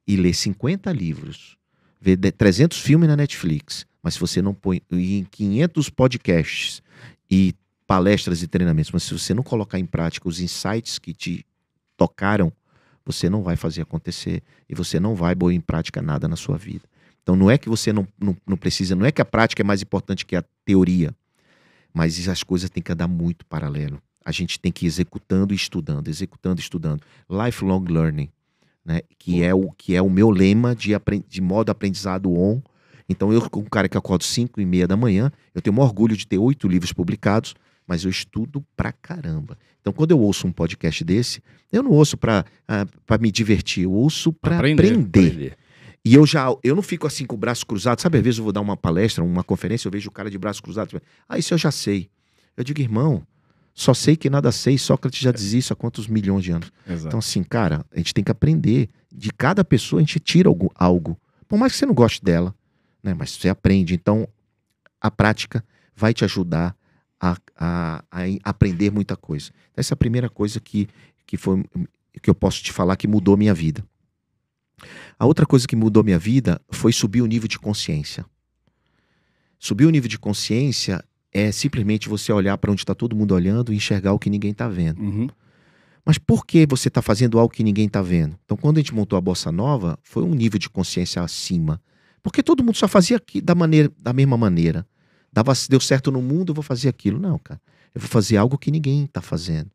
e ler 50 livros, ver de- 300 filmes na Netflix, mas se você não põe em 500 podcasts e palestras e treinamentos, mas se você não colocar em prática os insights que te tocaram, você não vai fazer acontecer e você não vai pôr em prática nada na sua vida. Então não é que você não, não, não precisa, não é que a prática é mais importante que a teoria, mas as coisas têm que andar muito paralelo. A gente tem que ir executando e estudando, executando e estudando. Lifelong learning, né? que, é o, que é o meu lema de, de modo aprendizado on. Então, eu, como um cara que acordo 5 e meia da manhã, eu tenho maior orgulho de ter oito livros publicados, mas eu estudo pra caramba. Então, quando eu ouço um podcast desse, eu não ouço pra pra me divertir, eu ouço pra Aprender. aprender. Aprender. E eu já, eu não fico assim com o braço cruzado. Sabe, às vezes eu vou dar uma palestra, uma conferência, eu vejo o cara de braço cruzado. Ah, isso eu já sei. Eu digo, irmão, só sei que nada sei. Sócrates já dizia isso há quantos milhões de anos. Exato. Então, assim, cara, a gente tem que aprender. De cada pessoa a gente tira algo. algo. Por mais que você não goste dela, né? Mas você aprende. Então, a prática vai te ajudar a, a- a aprender muita coisa. Essa é a primeira coisa que, que, foi, que eu posso te falar que mudou minha vida. A outra coisa que mudou minha vida foi subir o nível de consciência. Subir o nível de consciência é simplesmente você olhar para onde está todo mundo olhando e enxergar o que ninguém está vendo. Uhum. Mas por que você está fazendo algo que ninguém está vendo? Então, quando a gente montou a Bossa Nova, foi um nível de consciência acima. Porque todo mundo só fazia aqui da, maneira, da mesma maneira. Dava, deu certo no mundo, eu vou fazer aquilo. Não, cara. Eu vou fazer algo que ninguém está fazendo.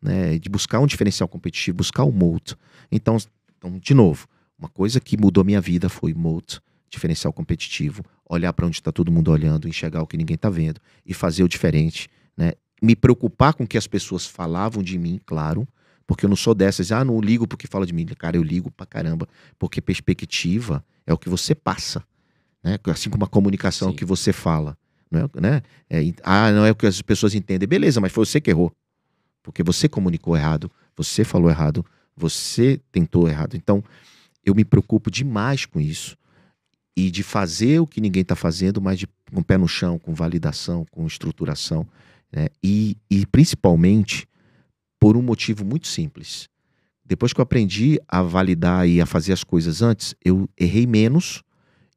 Né? De buscar um diferencial competitivo, buscar o um. Então, então, de novo, uma coisa que mudou minha vida foi moat, diferencial competitivo, olhar para onde está todo mundo olhando, enxergar o que ninguém está vendo e fazer o diferente, né? Me preocupar com o que as pessoas falavam de mim, claro, porque eu não sou dessas, ah, não ligo porque fala de mim. Cara, eu ligo pra caramba, porque perspectiva é o que você passa, né? Assim como a comunicação é o que você fala, não é, né? É, ah, não é o que as pessoas entendem. Beleza, mas foi você que errou. Porque você comunicou errado, você falou errado, você tentou errado. Então, eu me preocupo demais com isso e de fazer o que ninguém está fazendo, mas de, com o pé no chão, com validação, com estruturação. Né? E, e principalmente por um motivo muito simples. Depois que eu aprendi a validar e a fazer as coisas antes, eu errei menos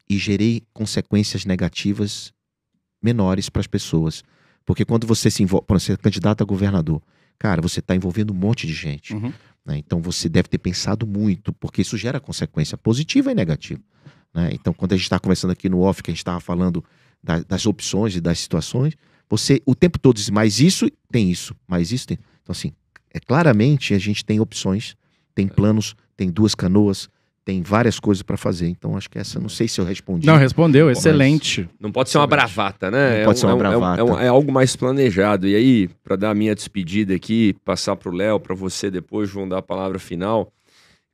e gerei consequências negativas menores para as pessoas. Porque quando você se envolve, quando você é candidato a governador, cara, você está envolvendo um monte de gente. Uhum. Né? Então você deve ter pensado muito, porque isso gera consequência positiva e negativa. Né? Então, quando a gente está conversando aqui no off, que a gente estava falando da, das opções e das situações, você o tempo todo diz, mais isso tem isso, mais isso tem. Então, assim, é claramente a gente tem opções, tem planos, tem duas canoas, tem várias coisas para fazer. Então, acho que essa, não sei se eu respondi. Não, respondeu, excelente. Não pode ser uma bravata, né? Não pode é ser uma é bravata. É, um, é, algo mais planejado. E aí, para dar a minha despedida aqui, passar para o Léo, para você depois, João, dar a palavra final.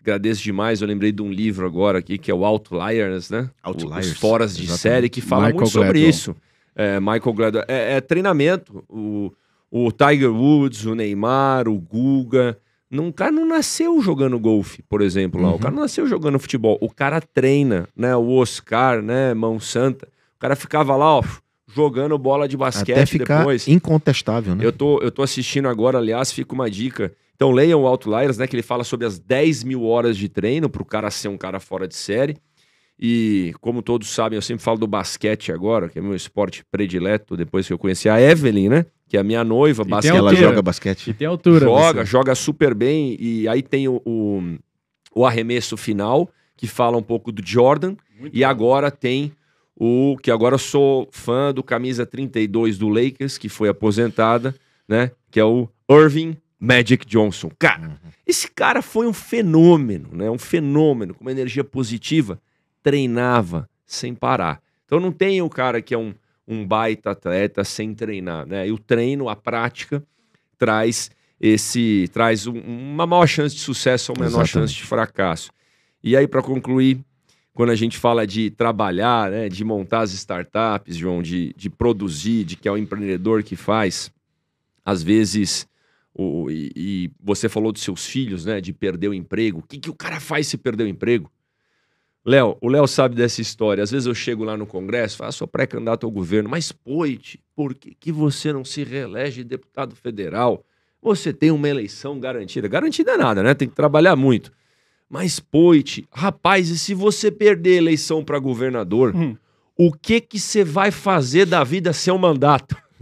Agradeço demais. Eu lembrei de um livro agora aqui que é o Outliers, né? Outliers. Os Foras de Exatamente. Série, que fala Michael muito sobre isso. É, Michael Gladwell. É, é, treinamento. O, o Tiger Woods, o Neymar, o Guga. Não, o cara não nasceu jogando golfe, por exemplo, lá. Uhum. O cara não nasceu jogando futebol. O cara treina, né? O Oscar, né? Mão Santa. O cara ficava lá, ó, jogando bola de basquete Até ficar depois. incontestável, né? Eu tô, eu tô assistindo agora, aliás, fica uma dica. Então leiam o Outliers, né? Que ele fala sobre as 10 mil horas de treino para o cara ser um cara fora de série. E como todos sabem, eu sempre falo do basquete agora, que é meu esporte predileto, depois que eu conheci a Evelyn, né? Que é a minha noiva, basquete. Ela joga basquete. E tem altura. Joga, você. joga super bem. E aí tem o, o, o, arremesso final, que fala um pouco do Jordan. Muito e bom. agora tem o que agora eu sou fã do camisa 32 do Lakers, que foi aposentada, né? Que é o Irving Magic Johnson. Cara, uhum. esse cara foi um fenômeno, né? Um fenômeno, com uma energia positiva. Treinava sem parar. Então não tem o cara que é um um baita atleta sem treinar, né? E o treino, a prática, traz esse traz um, uma maior chance de sucesso ou uma menor chance de fracasso. E aí, para concluir, quando a gente fala de trabalhar, né, de montar as startups, João, de, de produzir, de que é o empreendedor que faz, às vezes, o, e, e, você falou dos seus filhos, né, de perder o emprego. O que, que o cara faz se perder o emprego? Léo, o Léo sabe dessa história. Às vezes eu chego lá no Congresso, faço sou pré-candidato ao governo, mas Poit, por que, que você não se reelege deputado federal? Você tem uma eleição garantida. Garantida é nada, né? Tem que trabalhar muito. Mas Poit, rapaz, e se você perder a eleição para governador, hum. o que que você vai fazer da vida seu mandato?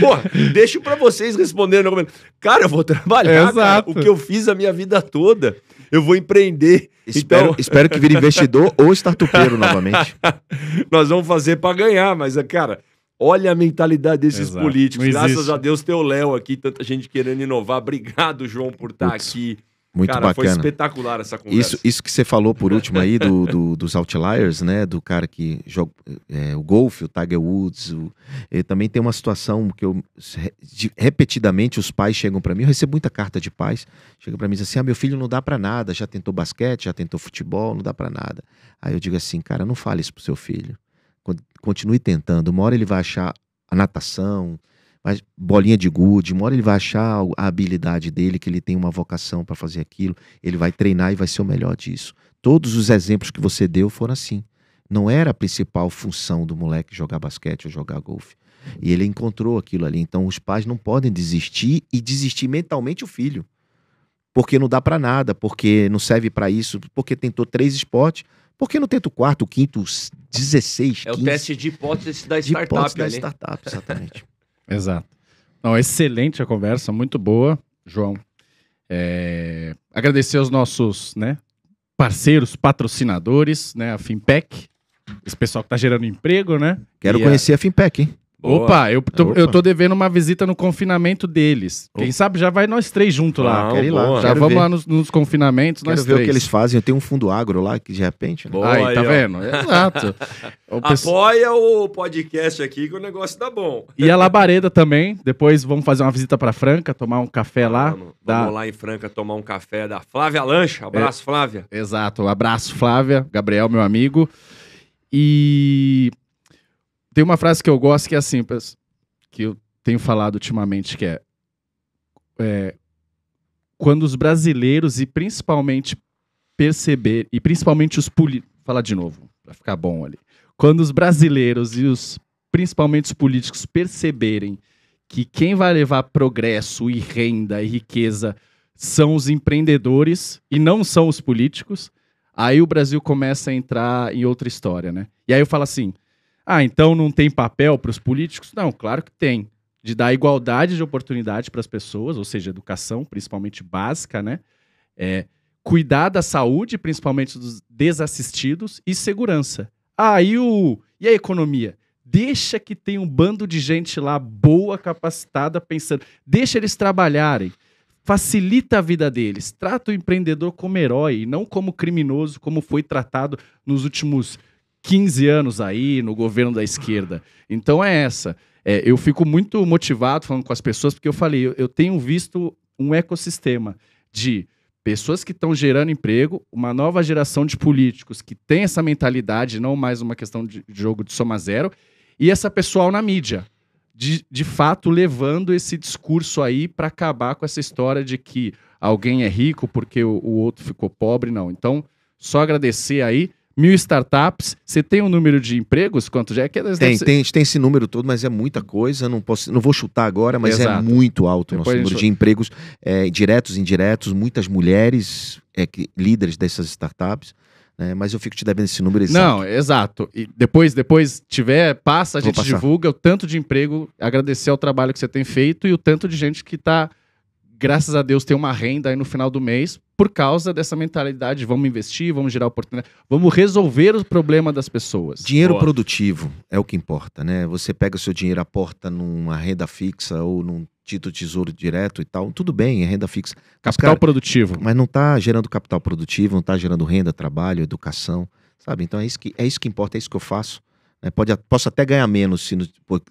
Pô, deixo para vocês responderem. Cara, eu vou trabalhar, cara, o que eu fiz a minha vida toda eu vou empreender. Espero, então... espero que vire investidor ou startupeiro novamente. Nós vamos fazer para ganhar, mas, cara, olha a mentalidade desses Exato. políticos. Graças a Deus tem o Léo aqui, tanta gente querendo inovar. Obrigado, João, por estar aqui. Muito cara, bacana. Foi espetacular essa conversa. Isso, isso que você falou por último aí do, do dos outliers, né? Do cara que joga é, o golfe, o Tiger Woods. O, também tem uma situação que eu de, repetidamente os pais chegam para mim. Eu recebo muita carta de pais. Chegam para mim e assim: ah, meu filho não dá para nada. Já tentou basquete, já tentou futebol, não dá para nada. Aí eu digo assim, cara, não fale isso pro seu filho. Continue tentando. Uma hora ele vai achar a natação, mas bolinha de gude, uma hora ele vai achar a habilidade dele, que ele tem uma vocação para fazer aquilo, ele vai treinar e vai ser o melhor disso. Todos os exemplos que você deu foram assim. Não era a principal função do moleque jogar basquete ou jogar golfe. E ele encontrou aquilo ali. Então os pais não podem desistir e desistir mentalmente o filho. Porque não dá para nada, porque não serve para isso, porque tentou três esportes, porque não tenta o quarto, o quinto, 16, 15. É o teste de hipótese da startup. De hipótese da startup, exatamente. Exato. Não, excelente a conversa, muito boa, João. É... Agradecer aos nossos né, parceiros, patrocinadores, né? A Finpec, esse pessoal que tá gerando emprego, né? Quero E a- conhecer a Finpec, hein? Boa. Opa, eu tô, Opa. eu tô devendo uma visita no confinamento deles. Quem Opa. sabe já vai nós três juntos lá. Quero ir lá. Já quero vamos ver. lá nos, nos confinamentos, Quero nós ver o três. que eles fazem. Eu tenho um fundo agro lá que de repente. né? Boa Aí, tá ó. vendo? Exato. O pessoal- Apoia o podcast aqui que o negócio tá bom. E a Labareda também. Depois vamos fazer uma visita pra Franca, tomar um café lá. Vamos, Dá- vamos lá em Franca tomar um café da Flávia Lancha. Abraço, Flávia. Exato. Abraço, Flávia. Gabriel, meu amigo. E tem uma frase que eu gosto que é assim, que eu tenho falado ultimamente, que é, é, quando os brasileiros e principalmente perceber, e principalmente os políticos, falar de novo, pra ficar bom ali. Quando os brasileiros e os principalmente os políticos perceberem que quem vai levar progresso e renda e riqueza são os empreendedores e não são os políticos, aí o Brasil começa a entrar em outra história, né? E aí eu falo assim: ah, então não tem papel para os políticos? Não, claro que tem. De dar igualdade de oportunidade para as pessoas, ou seja, educação, principalmente básica, né? É, cuidar da saúde, principalmente dos desassistidos, e segurança. Ah, e, o, e a economia? Deixa que tem um bando de gente lá boa, capacitada, pensando. Deixa eles trabalharem facilita a vida deles. Trata o empreendedor como herói, não como criminoso, como foi tratado nos últimos 15 anos aí, no governo da esquerda. Então é essa. É, eu fico muito motivado falando com as pessoas, porque eu falei, eu, eu tenho visto um ecossistema de pessoas que estão gerando emprego, uma nova geração de políticos que tem essa mentalidade, não mais uma questão de jogo de soma zero, e essa pessoal na mídia de, de fato levando esse discurso aí para acabar com essa história de que alguém é rico porque o, o outro ficou pobre, não. Então, só agradecer aí. Mil startups. Você tem um número de empregos? Quanto já é? Que Tem, ser- tem, tem esse número todo, mas é muita coisa. Não, posso, não vou chutar agora, mas é Exato. muito alto o nosso número gente- de empregos é, diretos e indiretos. Muitas mulheres é, que, líderes dessas startups. né, mas eu fico te devendo esse número exato. Não, exato. E depois, depois tiver, passa, a Vou gente passar. divulga o tanto de emprego, agradecer ao trabalho que você tem feito e o tanto de gente que tá, graças a Deus, tem uma renda aí no final do mês por causa dessa mentalidade de vamos investir, vamos gerar oportunidade, vamos resolver o problema das pessoas. Dinheiro Boa. produtivo é o que importa, né? Você pega o seu dinheiro, aporta numa renda fixa ou num título tesouro direto e tal. Tudo bem, é renda fixa. Mas, Capital cara, produtivo. mas não está gerando capital produtivo, não está gerando renda, trabalho, educação, sabe? Então é isso que, é isso que importa, é isso que eu faço. né? Pode, posso até ganhar menos se no-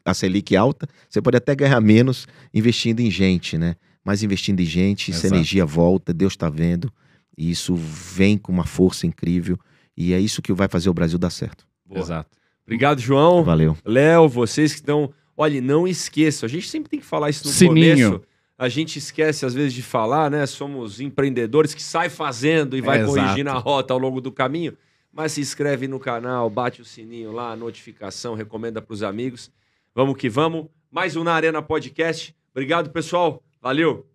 a Selic é alta, você pode até ganhar menos investindo em gente, né? Mas investindo em gente, essa Exato. energia volta, Deus está vendo, e isso vem com uma força incrível, e é isso que vai fazer o Brasil dar certo. Boa. Exato. Obrigado, João. Valeu. Léo, vocês que estão. Olha, não esqueçam, a gente sempre tem que falar isso no Sininho. começo. A gente esquece às vezes de falar, né? Somos empreendedores que saem fazendo e vai Exato. corrigindo a rota ao longo do caminho. Mas se inscreve no canal, bate o sininho lá, a notificação, recomenda para os amigos. Vamos que vamos. Mais um na Arena Podcast. Obrigado, pessoal. Valeu.